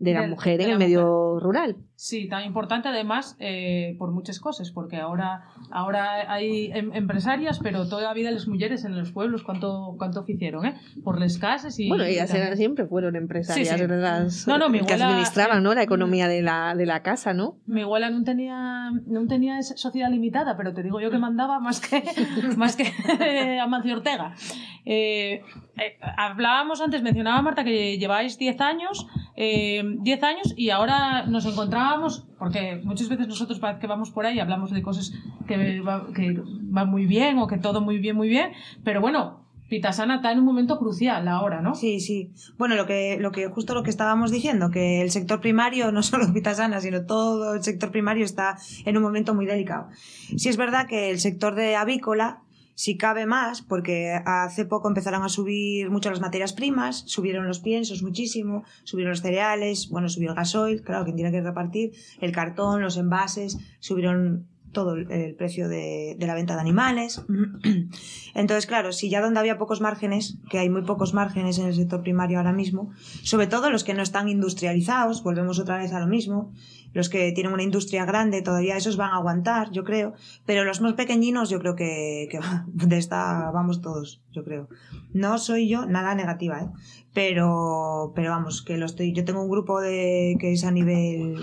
de la Del- mujer de en la el medio rural Sí, tan importante además eh, por muchas cosas, porque ahora ahora hay em- empresarias, pero toda la vida las mujeres en los pueblos, ¿cuánto, cuánto hicieron? Eh? Por las casas y... bueno ellas y tal. eran- siempre fueron empresarias Sí, sí. las No, no, mi que abuela- administraban ¿no? la economía de la, de la casa no Mi abuela no tenía, no tenía esa sociedad limitada, pero te digo yo que mandaba más que, más que Amancio Ortega. Eh, eh, hablábamos antes, mencionaba Marta que lleváis 10 años, eh, 10 años y ahora nos encontrábamos, porque muchas veces nosotros parece que vamos por ahí y hablamos de cosas que van muy bien o que todo muy bien, muy bien, pero bueno, Pitasana está en un momento crucial ahora, ¿no? Sí, sí. Bueno, lo que, lo que, justo lo que estábamos diciendo, que el sector primario, no solo Pitasana, sino todo el sector primario está en un momento muy delicado. Sí es verdad que el sector de avícola, si cabe más, porque hace poco empezaron a subir mucho las materias primas, subieron los piensos muchísimo, subieron los cereales, bueno, subió el gasoil, claro, quien tiene que repartir, el cartón, los envases, subieron todo el, precio de, de la venta de animales. Entonces, claro, si ya donde había pocos márgenes, que hay muy pocos márgenes en el sector primario ahora mismo, sobre todo los que no están industrializados, volvemos otra vez a lo mismo, los que tienen una industria grande todavía esos van a aguantar, yo creo, pero los más pequeñinos yo creo que, que de esta vamos todos, yo creo. No soy yo nada negativa, ¿eh? pero, pero vamos, que lo estoy, yo tengo un grupo de, que es a nivel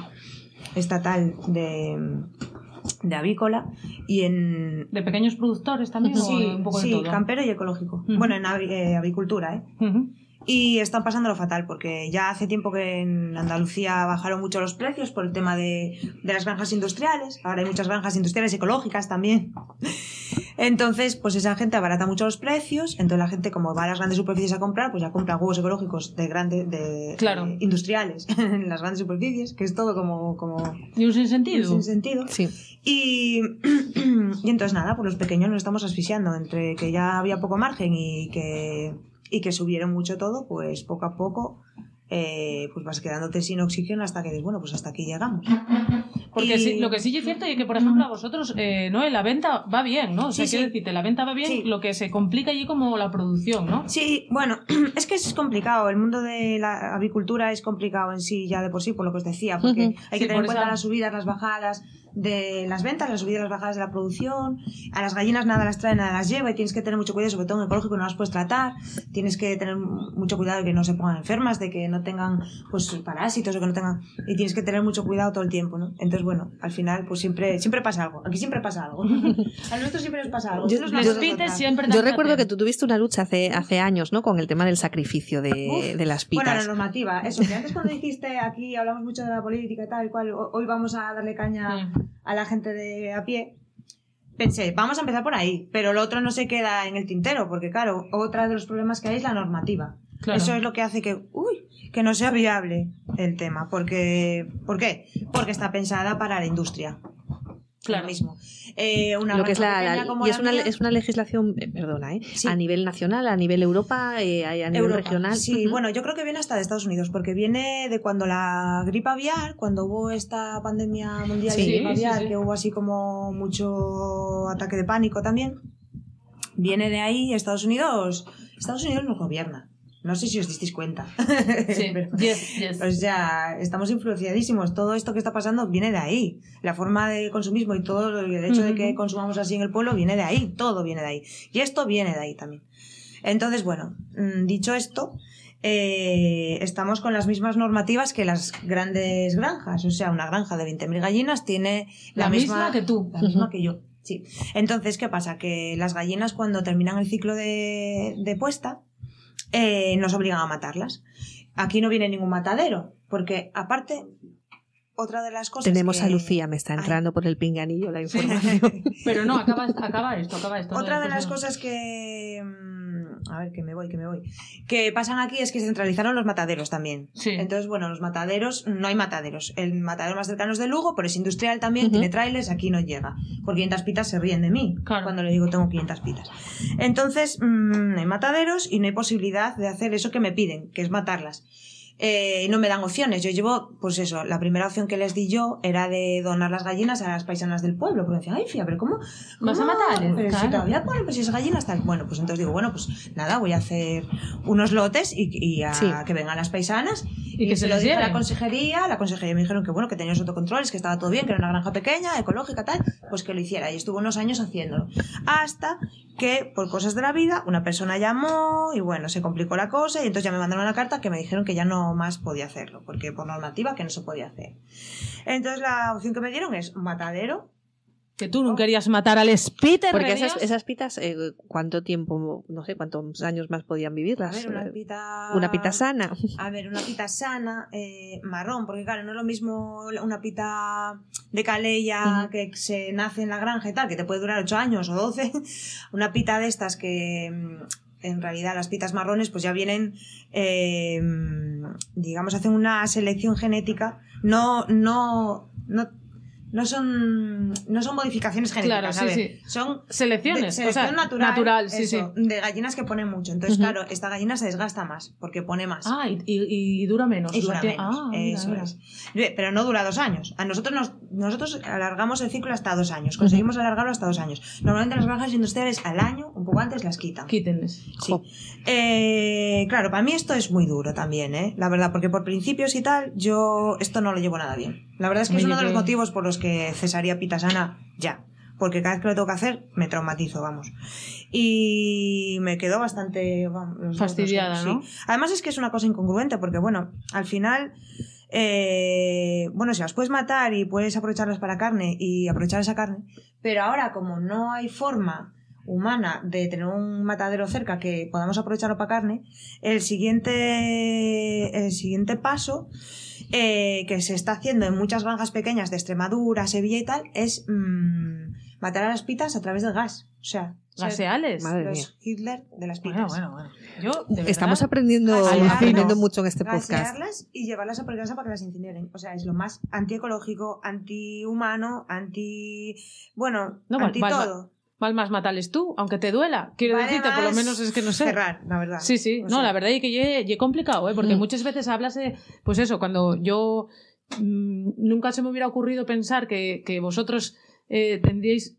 estatal de, de avícola y en, De pequeños productores también, Sí, o un poco sí, de todo. campero y ecológico. Bueno, en avi- eh, avicultura, ¿eh? Y están pasándolo fatal porque ya hace tiempo que en Andalucía bajaron mucho los precios por el tema de, de las granjas industriales. Ahora hay muchas granjas industriales ecológicas también. Entonces, pues esa gente abarata mucho los precios. Entonces la gente, como va a las grandes superficies a comprar, pues ya compra huevos ecológicos de grandes, de, Claro. de industriales en las grandes superficies, que es todo como, como ¿Y un sinsentido? sin sentido. Sí. Y, y entonces nada, pues los pequeños nos estamos asfixiando entre que ya había poco margen y que, y que subieron mucho todo, pues poco a poco eh, pues vas quedándote sin oxígeno hasta que dices, bueno, pues hasta aquí llegamos. Porque Y- sí, lo que sí es cierto es que, por ejemplo, a vosotros, eh, ¿no? La venta va bien, ¿no? O sea, Sí, quiero sí. decirte, la venta va bien, lo que se complica allí como la producción, ¿no? Sí, bueno, es que es complicado. El mundo de la avicultura es complicado en sí, ya de por sí, por lo que os decía, porque hay que tener en cuenta esa- las subidas, las bajadas de las ventas, las subidas, las bajadas de la producción. A las gallinas nada las trae, nada las lleva y tienes que tener mucho cuidado, sobre todo en ecológico, no las puedes tratar. Tienes que tener mucho cuidado de que no se pongan enfermas, de que no tengan pues parásitos o que no tengan. Y tienes que tener mucho cuidado todo el tiempo, ¿no? Entonces, bueno, al final, pues siempre, siempre pasa algo. Aquí siempre pasa algo. A nosotros siempre nos pasa algo. Yo- otra. siempre Yo recuerdo que tú tuviste una lucha hace, hace años, ¿no? Con el tema del sacrificio de, Uf. de las Bueno, la pitas. normativa, eso, que antes cuando dijiste aquí hablamos mucho de la política y tal y cual, ho- hoy vamos a darle caña Sí. A la gente de a pie, pensé, vamos a empezar por ahí, pero lo otro no se queda en el tintero, porque claro, otro de los problemas que hay es la normativa. Claro. Eso es lo que hace que, uy, que no sea viable el tema, porque, ¿por qué? Porque está pensada para la industria. Claro. Lo mismo. Eh, una lo que es la, granja la- pequeña como y es la una, mía- es una legislación, eh, perdona, ¿eh? Sí. a nivel nacional, a nivel Europa, eh, a nivel Europa. regional. Sí, bueno, yo creo que viene hasta de Estados Unidos, porque viene de cuando la gripe aviar, cuando hubo esta pandemia mundial Sí, de gripe aviar, sí. que hubo así como mucho ataque de pánico también, viene de ahí Estados Unidos. Estados Unidos nos gobierna. No sé si os disteis cuenta. Sí, Pero- yes, yes. o sea, estamos influenciadísimos. Todo esto que está pasando viene de ahí. La forma de consumismo y todo el hecho de que consumamos así en el pueblo viene de ahí. Todo viene de ahí. Y esto viene de ahí también. Entonces, bueno, mm, dicho esto, eh, estamos con las mismas normativas que las grandes granjas. O sea, una granja de 20.000 gallinas tiene la, La misma que tú. La misma que yo. Sí. Entonces, ¿qué pasa? Que las gallinas cuando terminan el ciclo de, de puesta, eh, nos obligan a matarlas. Aquí no viene ningún matadero, porque aparte, otra de las cosas Tenemos que- a Lucía, me está Ay. entrando por el pinganillo la información. Pero no, acaba, acaba esto, acaba esto. Otra no, de las no. cosas que... mm, A ver, que me voy, que me voy. Que pasan aquí es que centralizaron los mataderos también. Sí. Entonces, bueno, los mataderos, no hay mataderos. El matadero más cercano es de Lugo, pero es industrial también, Ujú. tiene trailers, aquí no llega. Por 500 pitas se ríen de mí Claro. cuando le digo tengo 500 pitas. Entonces, mm, no hay mataderos y no hay posibilidad de hacer eso que me piden, que es matarlas. Eh, no me dan opciones. Yo llevo, pues eso, la primera opción que les di yo era de donar las gallinas a las paisanas del pueblo. Porque decían, ay, fía, pero ¿cómo? ¿Vas a matarles? Pero si todavía ponen, pues si es gallinas tal. Bueno, pues entonces digo, bueno, pues nada, voy a hacer unos lotes y, y a Sí. que vengan las paisanas. Y que se lo dije a la consejería. La consejería me dijeron que bueno, que tenía los autocontroles, que estaba todo bien, que era una granja pequeña, ecológica, tal. Pues que lo hiciera. Y estuvo unos años haciéndolo. Hasta que, por cosas de la vida, una persona llamó y bueno, se complicó la cosa y entonces ya me mandaron una carta que me dijeron que ya no más podía hacerlo, porque por normativa que no se podía hacer. Entonces la opción que me dieron es matadero Que tú no querías matar al Spiter. Porque esas, esas pitas, eh, ¿cuánto tiempo, no sé, cuántos años más podían A vivirlas? ver, una Eh, pita... una pita sana. A ver, una pita sana, eh, marrón, porque claro, no es lo mismo una pita de calella que se nace en la granja y tal, que te puede durar 8 años o 12. Una pita de estas que mm, en realidad las pitas marrones pues ya vienen, eh, digamos, hacen una selección genética. No, no, no, no son, no son modificaciones genéticas, Claro, sí, sí. son Selecciones, de- o selección sea, natural, natural, sí, eso, de gallinas que ponen mucho. Entonces, claro, esta gallina se desgasta más porque pone más. Ah, y, y- y dura menos. Y dura menos. ah, eso mira. es. Ve, Pero no dura dos años. A nosotros nos, nosotros alargamos el ciclo hasta dos años. Conseguimos alargarlo hasta dos años. Normalmente las granjas industriales al año, un poco antes, las quitan. Quítenles. Sí. Eh, claro, para mí esto es muy duro también, ¿eh? La verdad, porque por principios y tal, yo esto no lo llevo nada bien. La verdad es que es uno de los motivos por los que cesaría pitasana ya. Porque cada vez que lo tengo que hacer, me traumatizo, vamos. Y me quedo bastante... vamos, Fastidiada, sí. ¿no? Además es que es una cosa incongruente, porque bueno, al final... eh, bueno, si las puedes matar y puedes aprovecharlas para carne y aprovechar esa carne, pero ahora como no hay forma humana de tener un matadero cerca que podamos aprovecharlo para carne, el siguiente, el siguiente paso eh, que se está haciendo en muchas granjas pequeñas de Extremadura, Sevilla y tal, es mm, matar a las pitas a través del gas. O sea, Gaseales. Madre los mía. Hitler de las pitas. Bueno, bueno, bueno. Yo, de verdad, Estamos aprendiendo, aprendiendo mucho en este podcast. y llevarlas a por casa para que las incineren. O sea, es lo más antiecológico, antihumano, anti. Bueno, No, anti todo. Val más matales tú, aunque te duela. Quiero Vale decirte, por lo menos es que no sé. Cerrar, la verdad. Sí, sí. O No, sea, la verdad es que ye complicado, ¿eh? Porque Mm. muchas veces hablas de, pues eso, cuando yo mm, nunca se me hubiera ocurrido pensar que, que vosotros eh, tendríais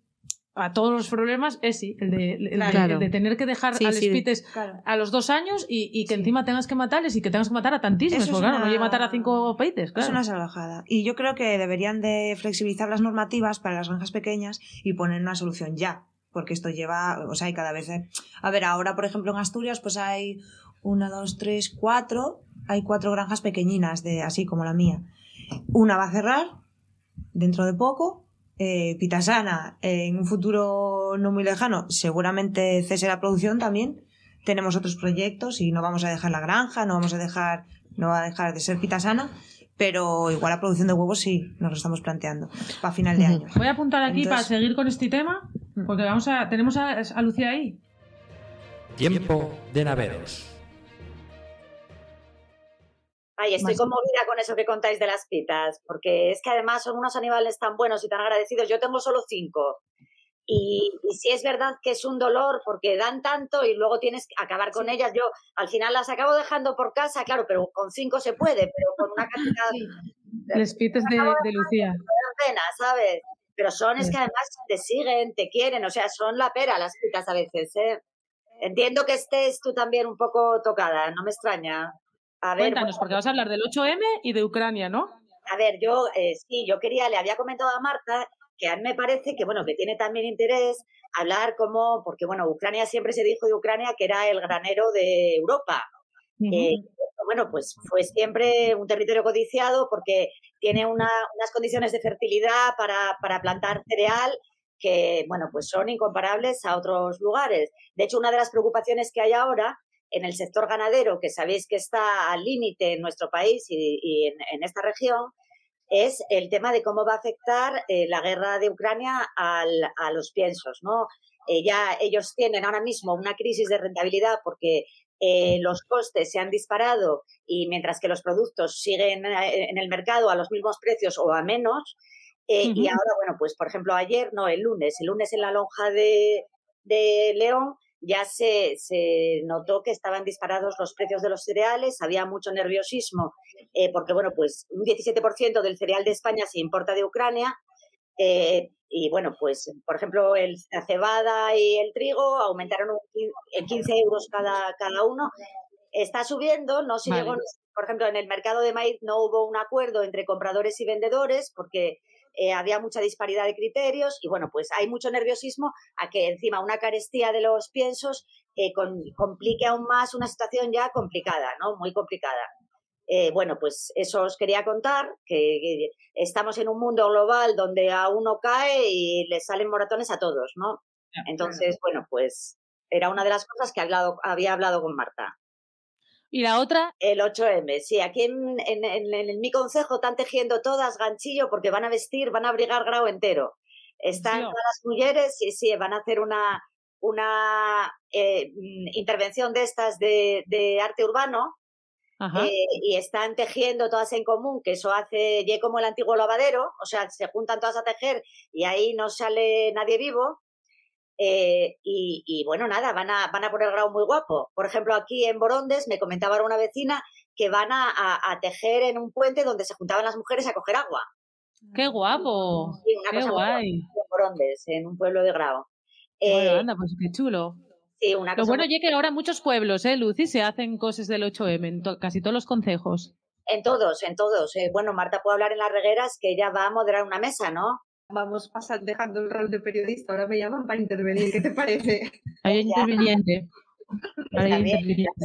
a todos los problemas, es sí, el de, el de- Claro. el de tener que dejar Sí, a sí. los pites Claro. a los dos años y, y que Sí. encima tengas que matarles y que tengas que matar a tantísimos. Porque claro, no una- a matar a cinco peites, claro. Es una salvajada. Y yo creo que deberían de flexibilizar las normativas para las granjas pequeñas y poner una solución ya. Porque esto lleva, o sea, hay cada vez... eh, A ver, ahora, por ejemplo, en Asturias, pues hay una, dos, tres, cuatro. Hay cuatro granjas pequeñinas, de así como la mía. Una va a cerrar dentro de poco. Eh, Pitasana, eh, en un futuro no muy lejano, seguramente cese la producción también. Tenemos otros proyectos y no vamos a dejar la granja, no vamos a dejar, no va a dejar de ser Pitasana, pero igual la producción de huevos sí, nos lo estamos planteando para final de año. Voy a apuntar aquí Entonces- para seguir con este tema, porque vamos a, tenemos a, a Lucía ahí. Tiempo de naveros. Ay, estoy Más- conmovida con eso que contáis de las pitas, porque es que además son unos animales tan buenos y tan agradecidos. Yo tengo solo cinco. Y, y sí es verdad que es un dolor porque dan tanto y luego tienes que acabar con ellas. Yo al final las acabo dejando por casa, claro, pero con cinco se puede, pero con una cantidad Les pites de, de Lucía. pena, ¿sabes? Pero son, es que además te siguen, te quieren, o sea, son la pera las pitas a veces, ¿eh? Entiendo que estés tú también un poco tocada, no me extraña. A ver, Cuéntanos, bueno, porque vas a hablar del 8M y de Ucrania, ¿no? A ver, yo eh, sí, yo quería, le había comentado a Marta que a mí me parece que, bueno, que tiene también interés hablar como, porque, bueno, Ucrania siempre se dijo de Ucrania que era el granero de Europa. Eh, bueno, pues fue siempre un territorio codiciado porque tiene una- unas condiciones de fertilidad para, para plantar cereal que, bueno, pues son incomparables a otros lugares. De hecho, una de las preocupaciones que hay ahora en el sector ganadero, que sabéis que está al límite en nuestro país y, y en, en esta región, es el tema de cómo va a afectar eh, la guerra de Ucrania al- a los piensos, ¿no? Eh, ya ellos tienen ahora mismo una crisis de rentabilidad porque eh, los costes se han disparado y mientras que los productos siguen eh, en el mercado a los mismos precios o a menos, eh, y Ujú. ahora, bueno, pues por ejemplo ayer, no, el lunes, el lunes en la lonja de, de León ya se, se notó que estaban disparados los precios de los cereales, había mucho nerviosismo, eh, porque bueno, pues un 17% del cereal de España se importa de Ucrania, eh, y bueno, pues por ejemplo el, la cebada y el trigo aumentaron un quin- en 15 euros cada, cada uno. Está subiendo, no se Vale. llegó, por ejemplo, en el mercado de maíz no hubo un acuerdo entre compradores y vendedores porque eh, había mucha disparidad de criterios y bueno, pues hay mucho nerviosismo a que encima una carestía de los piensos eh, con- complique aún más una situación ya complicada, ¿no? Muy complicada. Eh, bueno, pues eso os quería contar, que, estamos en un mundo global donde a uno cae y le salen moratones a todos, ¿no? Entonces, bueno, pues era una de las cosas que hablado- había hablado con Marta. Y la otra, El 8M, sí, aquí en, en, en- en mi consejo están tejiendo todas ganchillo porque van a vestir, van a abrigar grau entero. Están todas las mujeres, sí, sí, van a hacer una, una eh, mm, intervención de estas de, de arte urbano eh, y están tejiendo todas en común, que eso hace ye como el antiguo lavadero, o sea, se juntan todas a tejer y ahí no sale nadie vivo. Eh, y, y bueno, nada, van a, van a poner grau muy guapo. Por ejemplo, aquí en Borondes me comentaba ahora una vecina que van a, a- a tejer en un puente donde se juntaban las mujeres a coger agua. qué guapo, Sí, una qué cosa muy guay. en Borondes, en un pueblo de Grau. Bueno, Eh, anda, pues qué chulo. sí, una Lo cosa bueno muy- es que ahora muchos pueblos, ¿eh, Lucy? Se hacen cosas del 8M, en to- casi todos los concejos. en todos, en todos. Eh, bueno, Marta puede hablar en las regueras que ella va a moderar una mesa, ¿no? Vamos pasar dejando el rol de periodista, ahora me llaman para intervenir, ¿qué te parece? Hay interviniente.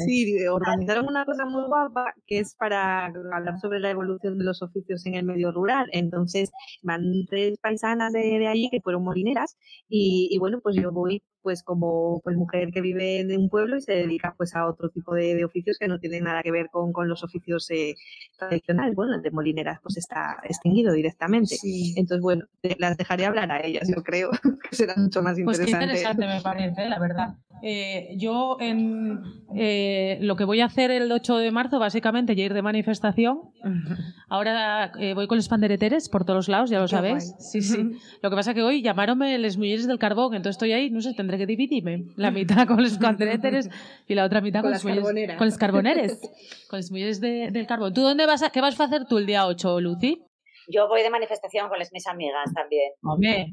Sí, organizaron una cosa muy guapa que es para hablar sobre la evolución de los oficios en el medio rural. Entonces van tres paisanas de, de allí que fueron molineras y, y bueno, pues yo voy pues como pues mujer que vive en un pueblo y se dedica pues a otro tipo de, de oficios que no tienen nada que ver con, con los oficios eh, tradicionales. Bueno, el de molineras pues está extinguido directamente. Sí. Entonces, bueno, las dejaré hablar a ellas, yo creo que será mucho más Pues interesante. interesante me parece, la verdad. Eh, yo en eh, lo que voy a hacer el 8 de marzo, básicamente, ya ir de manifestación. Ahora eh, voy con los pandereteres por todos los lados, ya lo Qué sabéis. guay. Sí, sí. Lo que pasa es que hoy llamaronme les mujeres del carbón, entonces estoy ahí, no sé, tendré que dividirme. La mitad con los pandereteres y la otra mitad Con con, las con los carboneres. con los de- del carbón. ¿Tú dónde vas a, qué vas a hacer tú el día 8, Lucy? Yo voy de manifestación con las mis amigas también. Hombre,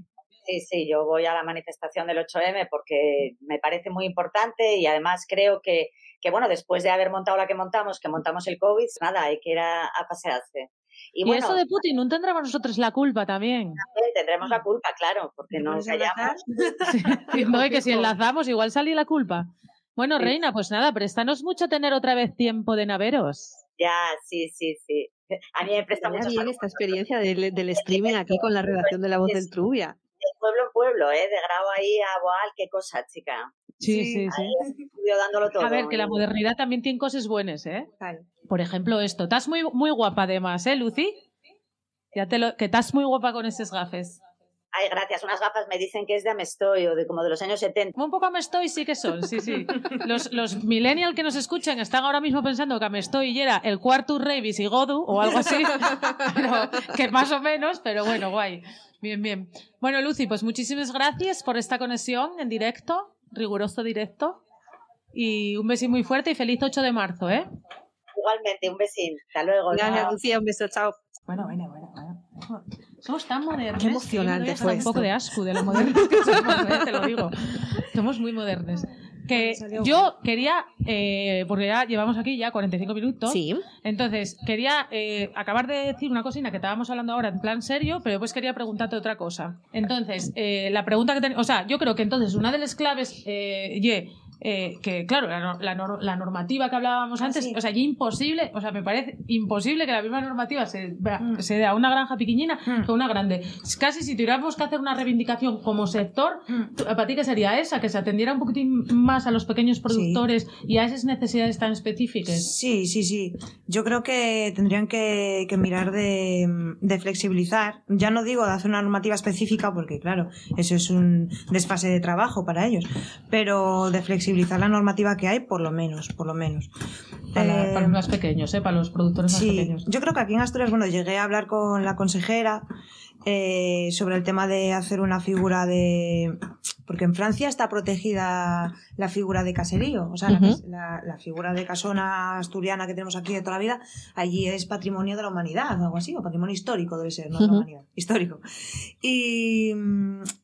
Sí, sí, yo voy a la manifestación del 8M porque me parece muy importante y además creo que, que, bueno, después de haber montado la que montamos, que montamos el COVID, nada, hay que ir a, a pasearse. Y, eso de Putin, ¿no tendremos nosotros la culpa también? también tendremos la culpa, claro, porque ¿Te no abrazar? callamos. Sí, no, que si enlazamos, igual sale la culpa. Bueno, Sí. Reina, pues nada, préstanos mucho tener otra vez tiempo de naveros. Ya, sí, sí, sí. A mí me presta mucho bien esta experiencia del, del streaming aquí con la redacción de La Voz del Trubia. De pueblo en pueblo, ¿eh? De Grau ahí a Boal, qué cosa, chica. Sí, Sí, sí, sí. Estudio dándolo todo. A ver, que la modernidad también tiene cosas buenas, ¿eh? Por ejemplo, esto. Estás muy, muy guapa además, ¿eh, Lucy? Ya te lo, que estás muy guapa con esos gafes. Ay, gracias. Unas gafas me dicen que es de Amestoy o de como de los años 70. Un poco Amestoy sí que son, sí, sí. Los, los millennials que nos escuchan están ahora mismo pensando que Amestoy era el cuarto rey visigodo o algo así. Pero, que más o menos, pero bueno, guay. Bien, bien. Bueno, Lucy, pues muchísimas gracias por esta conexión en directo, riguroso directo. Y un beso muy fuerte y feliz 8 de marzo, ¿eh? Igualmente, un besín. Hasta luego. Gracias. Lucía, un beso, chao. Bueno, bueno, bueno. bueno. Somos tan modernos. Qué emocionante fue un poco de asco de lo modernos que somos, ¿eh? te lo digo. Somos muy modernos. Que yo quería, eh, porque ya llevamos aquí ya 45 minutos, Sí. entonces quería eh, acabar de decir una cosina que estábamos hablando ahora en plan serio, pero después quería preguntarte otra cosa. Entonces, eh, la pregunta que ten- o sea, yo creo que entonces una de las claves, eh, ye, eh, que claro, la, la la normativa que hablábamos Ah, antes, sí. o sea, ya imposible, o sea, me parece imposible que la misma normativa se, Mm. se dé a una granja pequeñina Mm. que a una grande. Casi si tuviéramos que hacer una reivindicación como sector, Mm. ¿tú- ¿para ti qué sería esa? Que se atendiera un poquitín más a los pequeños productores y a esas necesidades tan específicas. Sí, sí, sí. Yo creo que tendrían que, que mirar de, de flexibilizar. Ya no digo de hacer una normativa específica, porque claro, eso es un desfase de trabajo para ellos, pero de flexibilizar la normativa que hay, por lo menos, por lo menos. Para, Eh, para los más pequeños, ¿eh? para los productores más Sí, pequeños. yo creo que aquí en Asturias, bueno, llegué a hablar con la consejera eh, sobre el tema de hacer una figura de... Porque en Francia está protegida la figura de caserío, o sea, la figura de casona asturiana que tenemos aquí de toda la vida, allí es patrimonio de la humanidad, algo así, o patrimonio histórico debe ser, no de la humanidad, histórico. Y,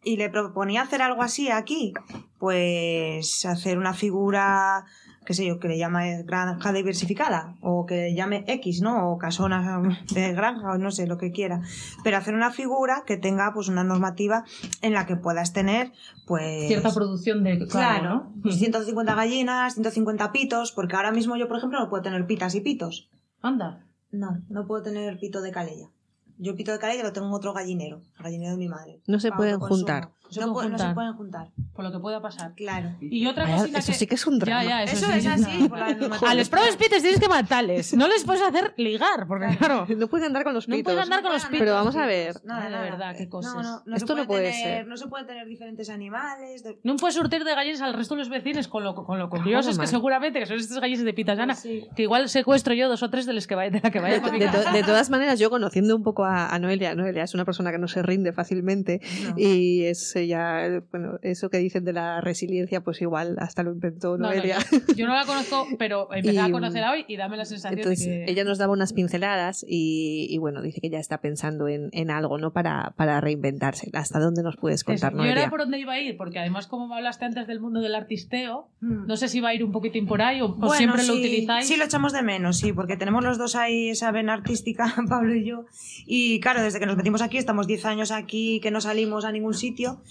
y le proponía hacer algo así aquí, pues hacer una figura qué sé yo, que le llame granja diversificada o que le llame X, ¿no? O casona de granja o no sé, lo que quiera. Pero hacer una figura que tenga pues una normativa en la que puedas tener pues... Cierta producción de... Claro, ¿no? pues 150 gallinas, 150 pitos, porque ahora mismo yo, por ejemplo, no puedo tener pitas y pitos. Anda. No, no puedo tener pito de calella. Yo el pito de calella lo tengo en otro gallinero, el gallinero de mi madre. No se pueden juntar. No se No, pueden no se juntar. pueden juntar. Por lo que pueda pasar. Claro. Y otra Vaya, cosita eso que... sí que es un drama. Ya, ya, eso, Eso sí. es así. por la normativa. A los probes pites tienes que matarles. No les puedes hacer ligar, porque claro... No pueden andar con los No pitos. pueden andar con los pitos. Pero vamos a ver. Nada, de nada. verdad, qué cosas. No, no, no Esto se no puede puede tener, ser. No se pueden tener diferentes animales. de- No puedes surtir de gallinas al resto de los vecinos con lo, con lo curiosos que seguramente que son estas gallinas de pitasana. Pues sí. Que igual secuestro yo dos o tres de los que vaya, de la que vaya De, de to- de todas maneras, yo conociendo un poco a, a Noelia, Noelia es una persona que no se rinde fácilmente No. y es ella, bueno, eso que dicen de la resiliencia, pues igual hasta lo inventó No, no, Noelia. yo, yo no la conozco, pero empecé a Y, conocerla hoy y dame la sensación Entonces, de que... ella nos daba unas pinceladas y, y, bueno, dice que ya está pensando en, en algo, ¿no? Para, para reinventarse. ¿Hasta dónde nos puedes Eso, contar, yo Noelia? era por dónde iba a ir, porque además como me hablaste antes del mundo del artisteo, Mm. no sé si va a ir un poquitín por ahí o, o Bueno, siempre lo sí, utilizáis. Sí, lo echamos de menos, sí, porque tenemos los dos ahí esa vena artística, Pablo y yo. Y claro, desde que nos metimos aquí, estamos 10 años aquí, que no salimos a ningún sitio.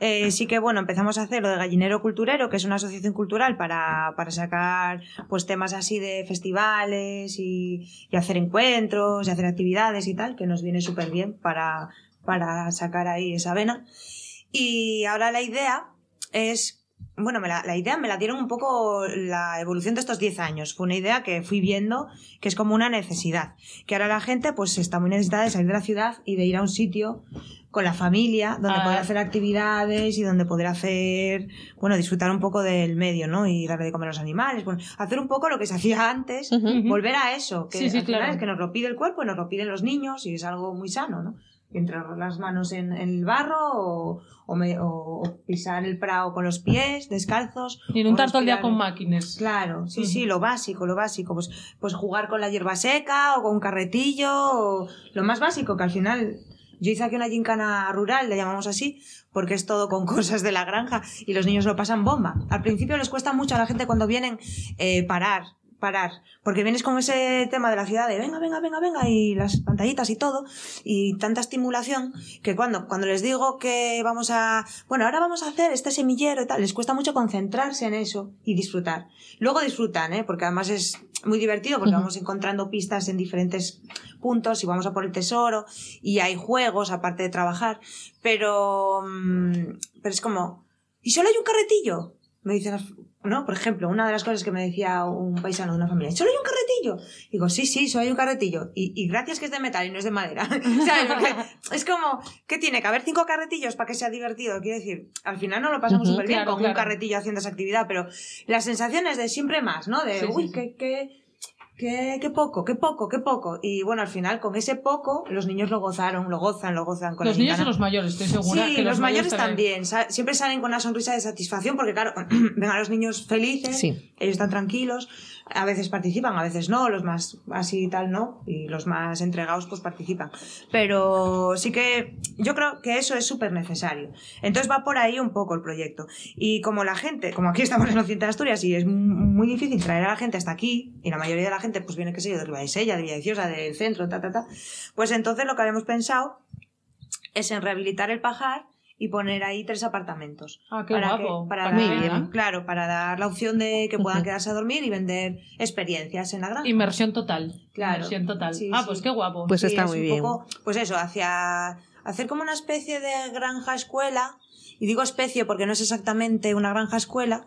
eh, sí que, bueno, empezamos a hacer lo de Gallinero Culturero, que es una asociación cultural para, para sacar pues temas así de festivales y, y hacer encuentros y hacer actividades y tal, que nos viene súper bien para, para sacar ahí esa vena. Y ahora la idea es bueno, me la, la idea me la dieron un poco la evolución de estos 10 años. Fue una idea que fui viendo que es como una necesidad. Que ahora la gente pues está muy necesitada de salir de la ciudad y de ir a un sitio con la familia, donde Ah. poder hacer actividades y donde poder hacer, bueno, disfrutar un poco del medio, ¿no? Y darle de comer a los animales. Bueno, hacer un poco lo que se hacía antes, volver a eso. Que Sí, sí, al final claro. es que nos lo pide el cuerpo y nos lo piden los niños y es algo muy sano, ¿no? Entrar las manos en, en el barro o, o me- o- o pisar el prado con los pies, descalzos. Y en un tanto el día con máquinas. Claro, sí, sí, lo básico, lo básico. Pues, pues jugar con la hierba seca o con un carretillo, o lo más básico, que al final yo hice aquí una gincana rural, le llamamos así, porque es todo con cosas de la granja y los niños lo pasan bomba. Al principio les cuesta mucho a la gente cuando vienen eh, parar, parar, porque vienes con ese tema de la ciudad de venga, venga, venga, venga, y las pantallitas y todo, y tanta estimulación, que cuando, cuando les digo que vamos a, bueno, ahora vamos a hacer este semillero y tal, les cuesta mucho concentrarse en eso y disfrutar. Luego disfrutan, ¿eh? porque además es muy divertido, porque Ujú. vamos encontrando pistas en diferentes puntos y vamos a por el tesoro, y hay juegos aparte de trabajar, pero, mm, pero es como, ¿y solo hay un carretillo? Me dicen, las- ¿no? Por ejemplo, una de las cosas que me decía un paisano de una familia, ¿solo hay un carretillo? Digo, sí, sí, solo hay un carretillo. Y, y gracias que es de metal y no es de madera. ¿Sabes? Porque es como, ¿qué tiene? ¿Que haber cinco carretillos para que sea divertido? Quiero decir, al final no lo pasamos Ujú, súper bien con claro. un carretillo haciendo esa actividad, pero las sensaciones de siempre más, ¿no? De, Sí, uy, sí. qué, qué, qué, qué poco, qué poco, qué poco. Y bueno, al final, con ese poco, los niños lo gozaron, lo gozan, lo gozan con Los niños y los mayores, estoy segura. Sí, que los, mayores también. también. Siempre salen con una sonrisa de satisfacción porque, claro, ven a los niños felices, Sí. ellos están tranquilos, a veces participan, a veces no, los más así y tal no, y los más entregados pues participan. Pero sí que yo creo que eso es súper necesario. Entonces va por ahí un poco el proyecto. Y como la gente, como aquí estamos en Occidente de Asturias y es muy difícil traer a la gente hasta aquí, y la mayoría de la gente pues viene, qué sé yo, de Ribadesella, de Villaviciosa, del centro, ta, ta, ta, pues entonces lo que habíamos pensado es en rehabilitar el pajar y poner ahí tres apartamentos. Ah, qué para guapo. que- para Muy dar- bien. Claro, para dar la opción de que puedan quedarse a dormir y vender experiencias en la granja. Inmersión total. Claro. Inmersión total. Sí, ah, sí. pues qué guapo. Pues Sí, está es muy un bien. poco, pues eso, hacia hacer como una especie de granja escuela, y digo especie porque no es exactamente una granja escuela,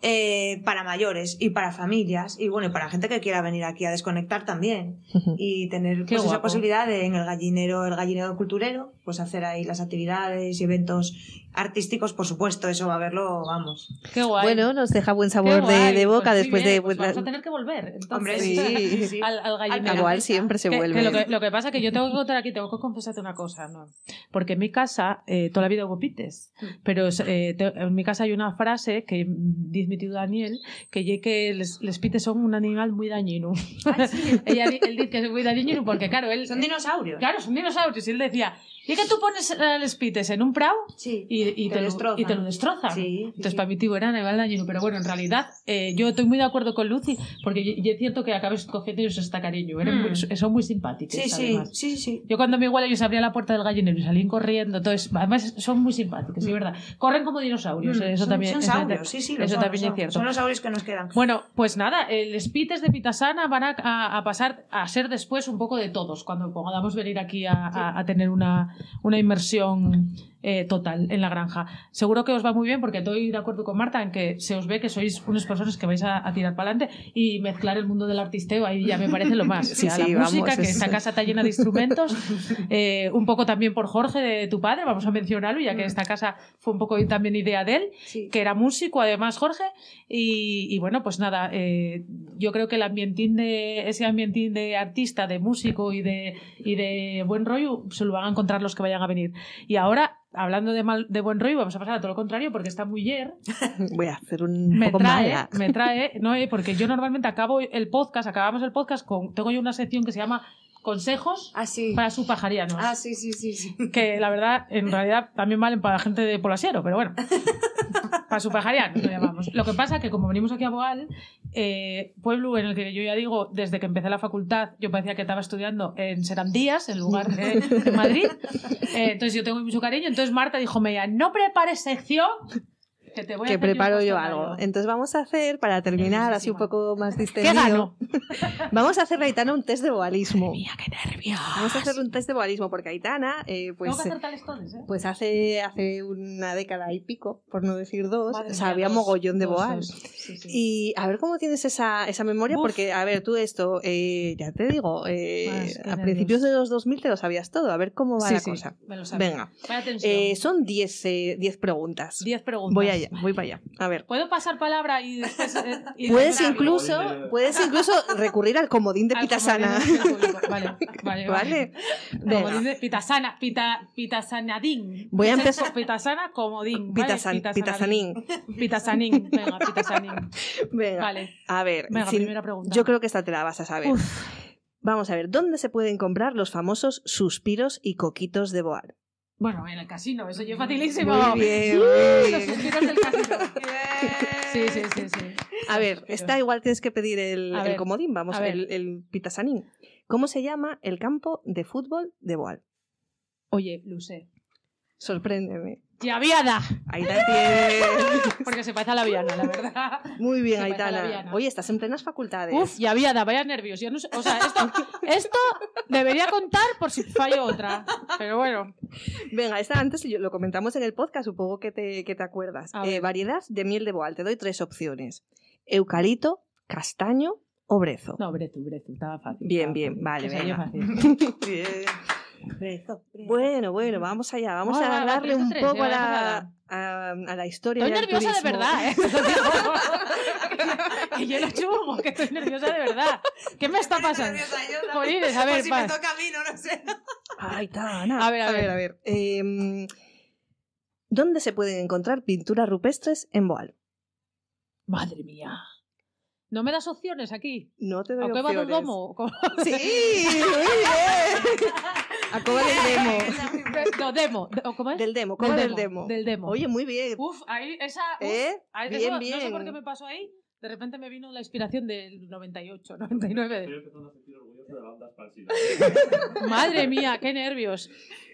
eh, para mayores y para familias, y bueno, y para gente que quiera venir aquí a desconectar también, y tener pues, esa posibilidad de en el gallinero, el gallinero culturero, pues hacer ahí las actividades y eventos artísticos, por supuesto, eso va a verlo, vamos. Qué guay. Bueno, nos deja buen sabor de, de boca Pues después bien, de... pues vamos a tener que volver. Entonces, Hombre, sí, sí, sí. Al, al gallinero. Igual siempre se Que- vuelve. que lo, que, lo que pasa es que yo tengo que contar aquí, tengo que confesarte una cosa, ¿no? Porque en mi casa eh, toda la vida hubo pites, pero eh, te- en mi casa hay una frase que dice mi tío Daniel, que ye que les pites son un animal muy dañino. Ella, di- él dice que es muy dañino porque, claro, él... Son dinosaurios. Claro, son dinosaurios. Y él decía, ¿Y que tú pones el Spites en un prau Sí. y, y Te te, lo, y te lo destrozan? Sí, Entonces, sí. para mí Tiburana va al dañino. Pero bueno, en realidad, eh, yo estoy muy de acuerdo con Lucy, porque es cierto que acabes cogiendo ellos hasta cariño. Eran Mm. muy- son muy simpáticos. Sí, sí, además. sí, sí. Yo cuando me igual ellos abría la puerta del gallinero y salían corriendo, entonces, además son muy simpáticos, sí, verdad. Corren como dinosaurios, Mm, eh, eso son, también. son eso, saurios, sí, sí, eso son, también lo es son. cierto. Son los saurios que nos quedan. Bueno, pues nada, el Spites de Pitasana van a, a- a pasar a ser después un poco de todos, cuando podamos venir aquí a tener una, una inmersión eh, total en la granja. Seguro que os va muy bien porque estoy de acuerdo con Marta en que se os ve que sois unas personas que vais a, a tirar para adelante y mezclar el mundo del artisteo ahí ya me parece lo más. Sí, O sea, sí, la música, que es- esta casa está llena de instrumentos, eh, un poco también por Jorge de tu padre, vamos a mencionarlo, ya que esta casa fue un poco también idea de él Sí. que era músico además Jorge y, y bueno pues nada eh, yo creo que el ambientín de ese ambientín de artista de músico y de y de buen rollo se lo van a encontrar los que vayan a venir y ahora hablando de mal de buen rollo vamos a pasar a todo lo contrario porque esta mujer Voy a hacer un me poco trae mala. me trae no eh, porque yo normalmente acabo el podcast acabamos el podcast con tengo yo una sección que se llama consejos Ah, sí. para su pajarianos Ah, sí, sí, sí, sí. que la verdad, en realidad también valen para la gente de Polasiero, pero bueno, para su pajariano lo llamamos. Lo que pasa que como venimos aquí a Boal, eh, pueblo en el que yo ya digo, desde que empecé la facultad, yo parecía que estaba estudiando en Serandías, en lugar de, de Madrid, Eh, entonces yo tengo mucho cariño, entonces Marta dijo, Meya, no prepares sección, que te voy a que hacer preparo yo cuestionario". algo. Entonces vamos a hacer, para terminar así un poco más ¿Qué distendido, vamos a hacer a Aitana un test de boalismo. Mía, qué nervios. Vamos a hacer un test de boalismo porque Aitana, eh, pues, Tengo que hacer tales todes, ¿eh? pues hace, hace una década y pico, por no decir dos, Madre sabía mía, dos, mogollón de dos, boal. dos. Sí, sí. Y a ver cómo tienes esa, esa memoria, Uf. porque, a ver, tú esto, eh, ya te digo, eh, a principios de los 2000 te lo sabías todo, a ver cómo va Sí, la sí, cosa. me lo sabía. Venga, eh, son 10 eh, 10 preguntas. 10 preguntas. Voy allá, voy para allá. A ver. ¿Puedo pasar palabra y después.? eh, y Puedes incluso, puedes incluso recurrir al comodín de Al Pitasana. comodín. Vale, vale. ¿Vale? Como Venga. dice Pitasana, pita, pitasanadín. Voy a empezar- Pitasana, comodín. Pitasan-. Pitasanín. Pitasanín. Venga, pitasanín. Venga. Vale. A ver, Venga, sin- primera pregunta. yo creo que esta te la vas a saber. Uf. Vamos a ver, ¿dónde se pueden comprar los famosos suspiros y coquitos de Boal? Bueno, en el casino, eso ya es facilísimo. Muy bien, muy Los bien. suspiros del casino. Sí, sí, sí, sí. A ver, esta igual tienes que pedir el, A el ver, comodín, vamos, a ver. el, el pitasanín. ¿Cómo se llama el campo de fútbol de Boal? Oye, Lucé. Sorpréndeme. Llaviada. Ahí la tienes. Porque se parece a la Viana, la verdad. Muy bien, Se Aitana. Oye, estás en plenas facultades. Uf, había, vaya nervios. Yo no sé, o sea, esto, esto debería contar por si fallo otra. Pero bueno, Venga, esta antes lo comentamos en el podcast, supongo que te, que te acuerdas. Eh, variedad de miel de Boal. Te doy tres opciones. Eucalipto, castaño o brezo. no, Brezu, Brezu, estaba fácil. Bien, estaba bien, fácil. vale, venga. Bien. Bueno, bueno, vamos allá. Vamos Va, a darle un tres, poco a la, a, a la historia. Estoy al nerviosa de verdad, ¿eh? que yo lo chungo, que estoy nerviosa de verdad. ¿Qué me está pasando? Jolines, a ver, si me toca a mí, no lo sé. Ay, Tana. A ver, a ver. a ver. Em, ¿Dónde se pueden encontrar pinturas rupestres en Boal? Madre mía. ¿No me das opciones aquí? No te doy ¿A qué va del opciones. domo? Sí, muy bien. A Cova del demo. No, demo. ¿O ¿Cómo es? Del demo, Cova del demo. Del demo. Oye, muy bien. Uf, ahí, esa. uf, ¿Eh? ahí- Bien, eso, No bien. sé por qué me pasó ahí. De repente me vino la inspiración del 98, 99. Estoy empezando a sentir orgulloso de la expansiva. Madre mía, qué nervios.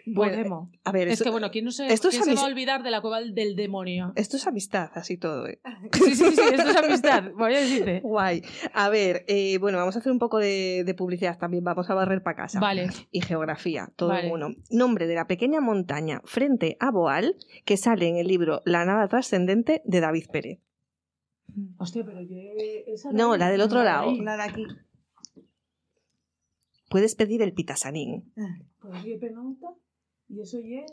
Bueno, Demo. A ver, Es esto, que bueno, ¿quién, no se, esto es quién se va a olvidar de la cueva del demonio? esto es amistad, así todo. ¿eh? Sí, sí, sí, esto es amistad. Voy a decirte. Guay. A ver, eh, bueno, vamos a hacer un poco de, de publicidad también. Vamos a barrer para casa. Vale. Y geografía, todo Vale. en uno. Nombre de la pequeña montaña frente a Boal que sale en el libro La nada trascendente de David Pérez. Hostia, pero yo. esa No, la del otro lado. ahí. La de aquí. Puedes pedir el pitasanín. Pues yo penauta y eso ye.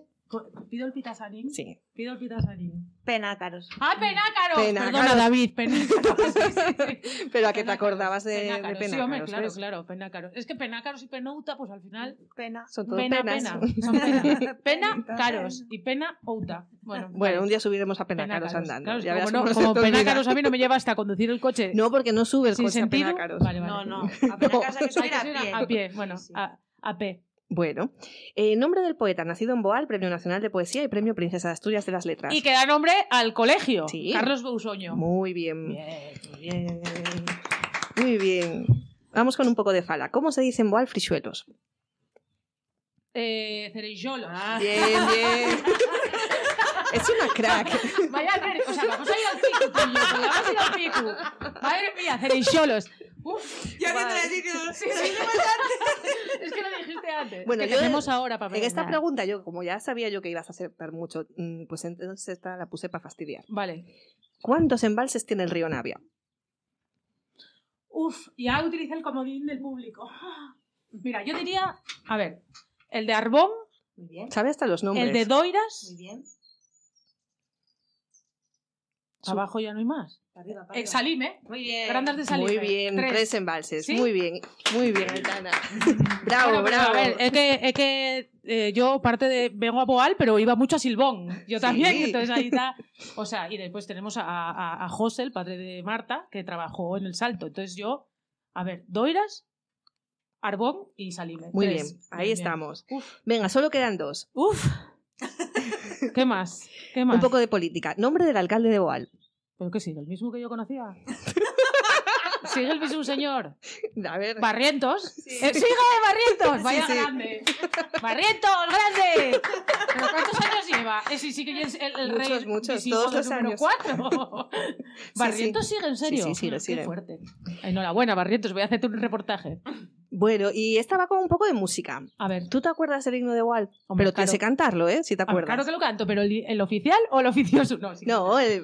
Pido el pitasanín. Sí. Pido el pitasanín. Penácaros. ¡Ah, penácaros! Penácaros. Perdona, David, penácaros. Sí, sí, sí. Pero a que te Penácaros, acordabas de, de penácaros. penácaros. Sí, hombre, claro, ¿ves? claro, penácaros. Es que penácaros y penauta, pues al final. Pena. Son todo Pena, penas. pena. Son pena. Pena, caros. Y pena, outa. Bueno, Bueno, vale. un día subiremos a penácaros, Penácaros. andando. Claro, Ya como no- como penácaros a mí no me lleva hasta conducir el coche No, porque no sube el sin coche a sentido. penácaros. Vale, vale. No, no. A Penácaros hay que subir que a pie. a pie, bueno, Sí. a, a pie. Bueno, eh, nombre del poeta nacido en Boal, Premio Nacional de Poesía y Premio Princesa de Asturias de las Letras. Y que da nombre al colegio. Sí. Carlos Bousoño. Muy bien, Bien, muy bien. muy bien. Vamos con un poco de fala. ¿Cómo se dice en Boal frisuelos? Eh, cereijolos. Bien, bien. es una crack. Vaya, ver, o sea, vamos a ir al pico, pero vamos a ir al pico. Madre mía, cereijolos. Uf, Ya Vale. decir que no Sí, sí. es que lo dijiste antes. Bueno, es que yo- tenemos ahora para En esta pregunta, yo, como ya sabía yo que ibas a acertar mucho, mm, pues entonces esta la puse para fastidiar. Vale. ¿Cuántos embalses tiene el río Navia? Uf, ya utilicé el comodín del público. Mira, yo diría, a ver, el de Arbón, Muy bien, ¿Sabe hasta los nombres? el de Doiras, muy bien. Abajo ya no hay más. Para arriba, para Eh, arriba. Salime, Muy bien. Grandas de Salime. Muy bien, tres, Tres. embalses. ¿Sí? Muy bien, muy bien, Aitana. bravo, Bueno, bravo. A ver, es que, es que eh, yo parte de vengo a Boal, pero iba mucho a Silbón. Yo también, Sí. entonces ahí está. O sea, y después tenemos a, a, a José, el padre de Marta, que trabajó en el Salto. Entonces yo, a ver, Doiras, Arbón y Salime. Muy Tres. bien, ahí estamos. Uf, Venga, solo quedan dos. uf. ¿Qué más? ¿Qué más? Un poco de política. Nombre del alcalde de Boal. ¿Pero qué sigue? ¿El mismo que yo conocía? ¿Sigue el mismo señor? A ver. ¿Barrientos? ¡Eh, ¡Sigue Barrientos! ¡Vaya sí. grande! ¡Barrientos, grande! ¿Pero cuántos años lleva? Ese sí que es el, el Muchos, rey muchos, todos los años. cuatro. ¿Barrientos sigue en serio? Sí, sí, sigue, Qué fuerte. Enhorabuena, Barrientos. Voy a hacerte un reportaje. Bueno, y esta va con un poco de música. A ver. ¿Tú te acuerdas del himno de Boal? Hombre, pero tienes claro. que cantarlo, ¿eh? Si te A ver, acuerdas. claro que lo canto, pero el, el oficial o el oficioso. No, sí. No, el,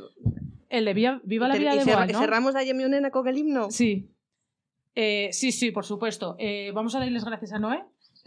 El de Viva, Viva la Vida de y Boal, cer- ¿no? cerramos a Yemi Nena con el himno. Sí. Eh, sí, sí, por supuesto. Eh, vamos a darles gracias a Noé.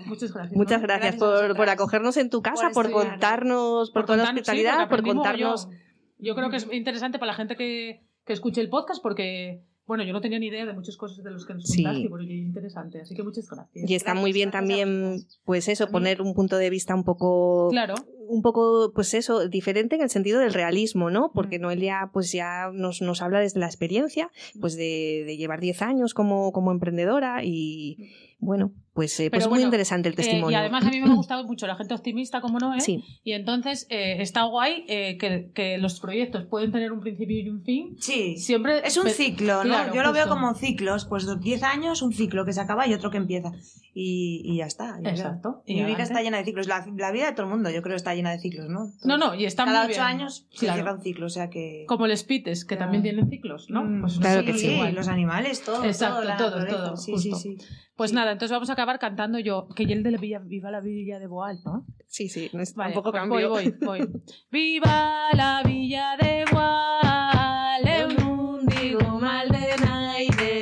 Muchas gracias. Muchas gracias, por, por acogernos en tu casa, por, estudiar. contarnos, por, toda la sí, hospitalidad, por contarnos. mogollón. Yo creo que es interesante para la gente que, que escuche el podcast porque, bueno, yo no tenía ni idea de muchas cosas de los que nos Sí. contaste, pero es interesante. Así que muchas gracias. Y está muy bien Gracias, también, pues eso, poner un punto de vista un poco, Claro. un poco, pues eso, diferente en el sentido del realismo, ¿no? Porque Mm. Noelia, pues ya nos, nos habla desde la experiencia, pues de, de llevar 10 años como, como emprendedora y, bueno, pues, eh, pues Pero muy bueno, interesante el Eh, testimonio. y además a mí me ha gustado mucho la gente optimista como Noé. Sí, Y entonces eh, está guay eh, que, que los proyectos pueden tener un principio y un fin. Sí. Siempre Es un ciclo, ¿no? Claro, Yo lo veo como ciclos, pues de 10 años, un ciclo que se acaba y otro que empieza. Y, y ya está. Exacto. Y mi vida está llena de ciclos. La, la vida de todo el mundo, yo creo, está llena de ciclos, ¿no? No, no, y está Cada muy ocho años se Claro. cierra un ciclo, o sea que. Como el Spites, que Claro. también tienen ciclos, ¿no? Mm, Pues Claro sí, que sí. igual. los animales, todo. Exacto, todo, todo, Sí, justo. sí, sí. Pues Sí. Nada, entonces vamos a acabar cantando yo, que y el de la Villa, Viva la Villa de Boal, ¿no? sí, sí, no es Vale, tampoco pues cambio. voy, voy, voy. Viva la Villa de Boal, eu non digo mal de naide.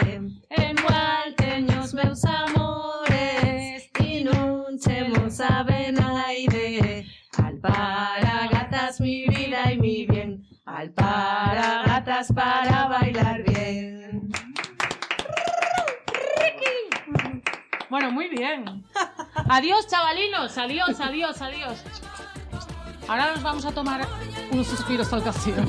En Boal teño os meus amores e non chemos a benaide. Alparagatas mi vida y mi bien, alparagatas para bailar bien. Bueno, muy bien. Adiós, chavalinos. Adiós, adiós, adiós. Ahora nos vamos a tomar unos suspiros al castillo.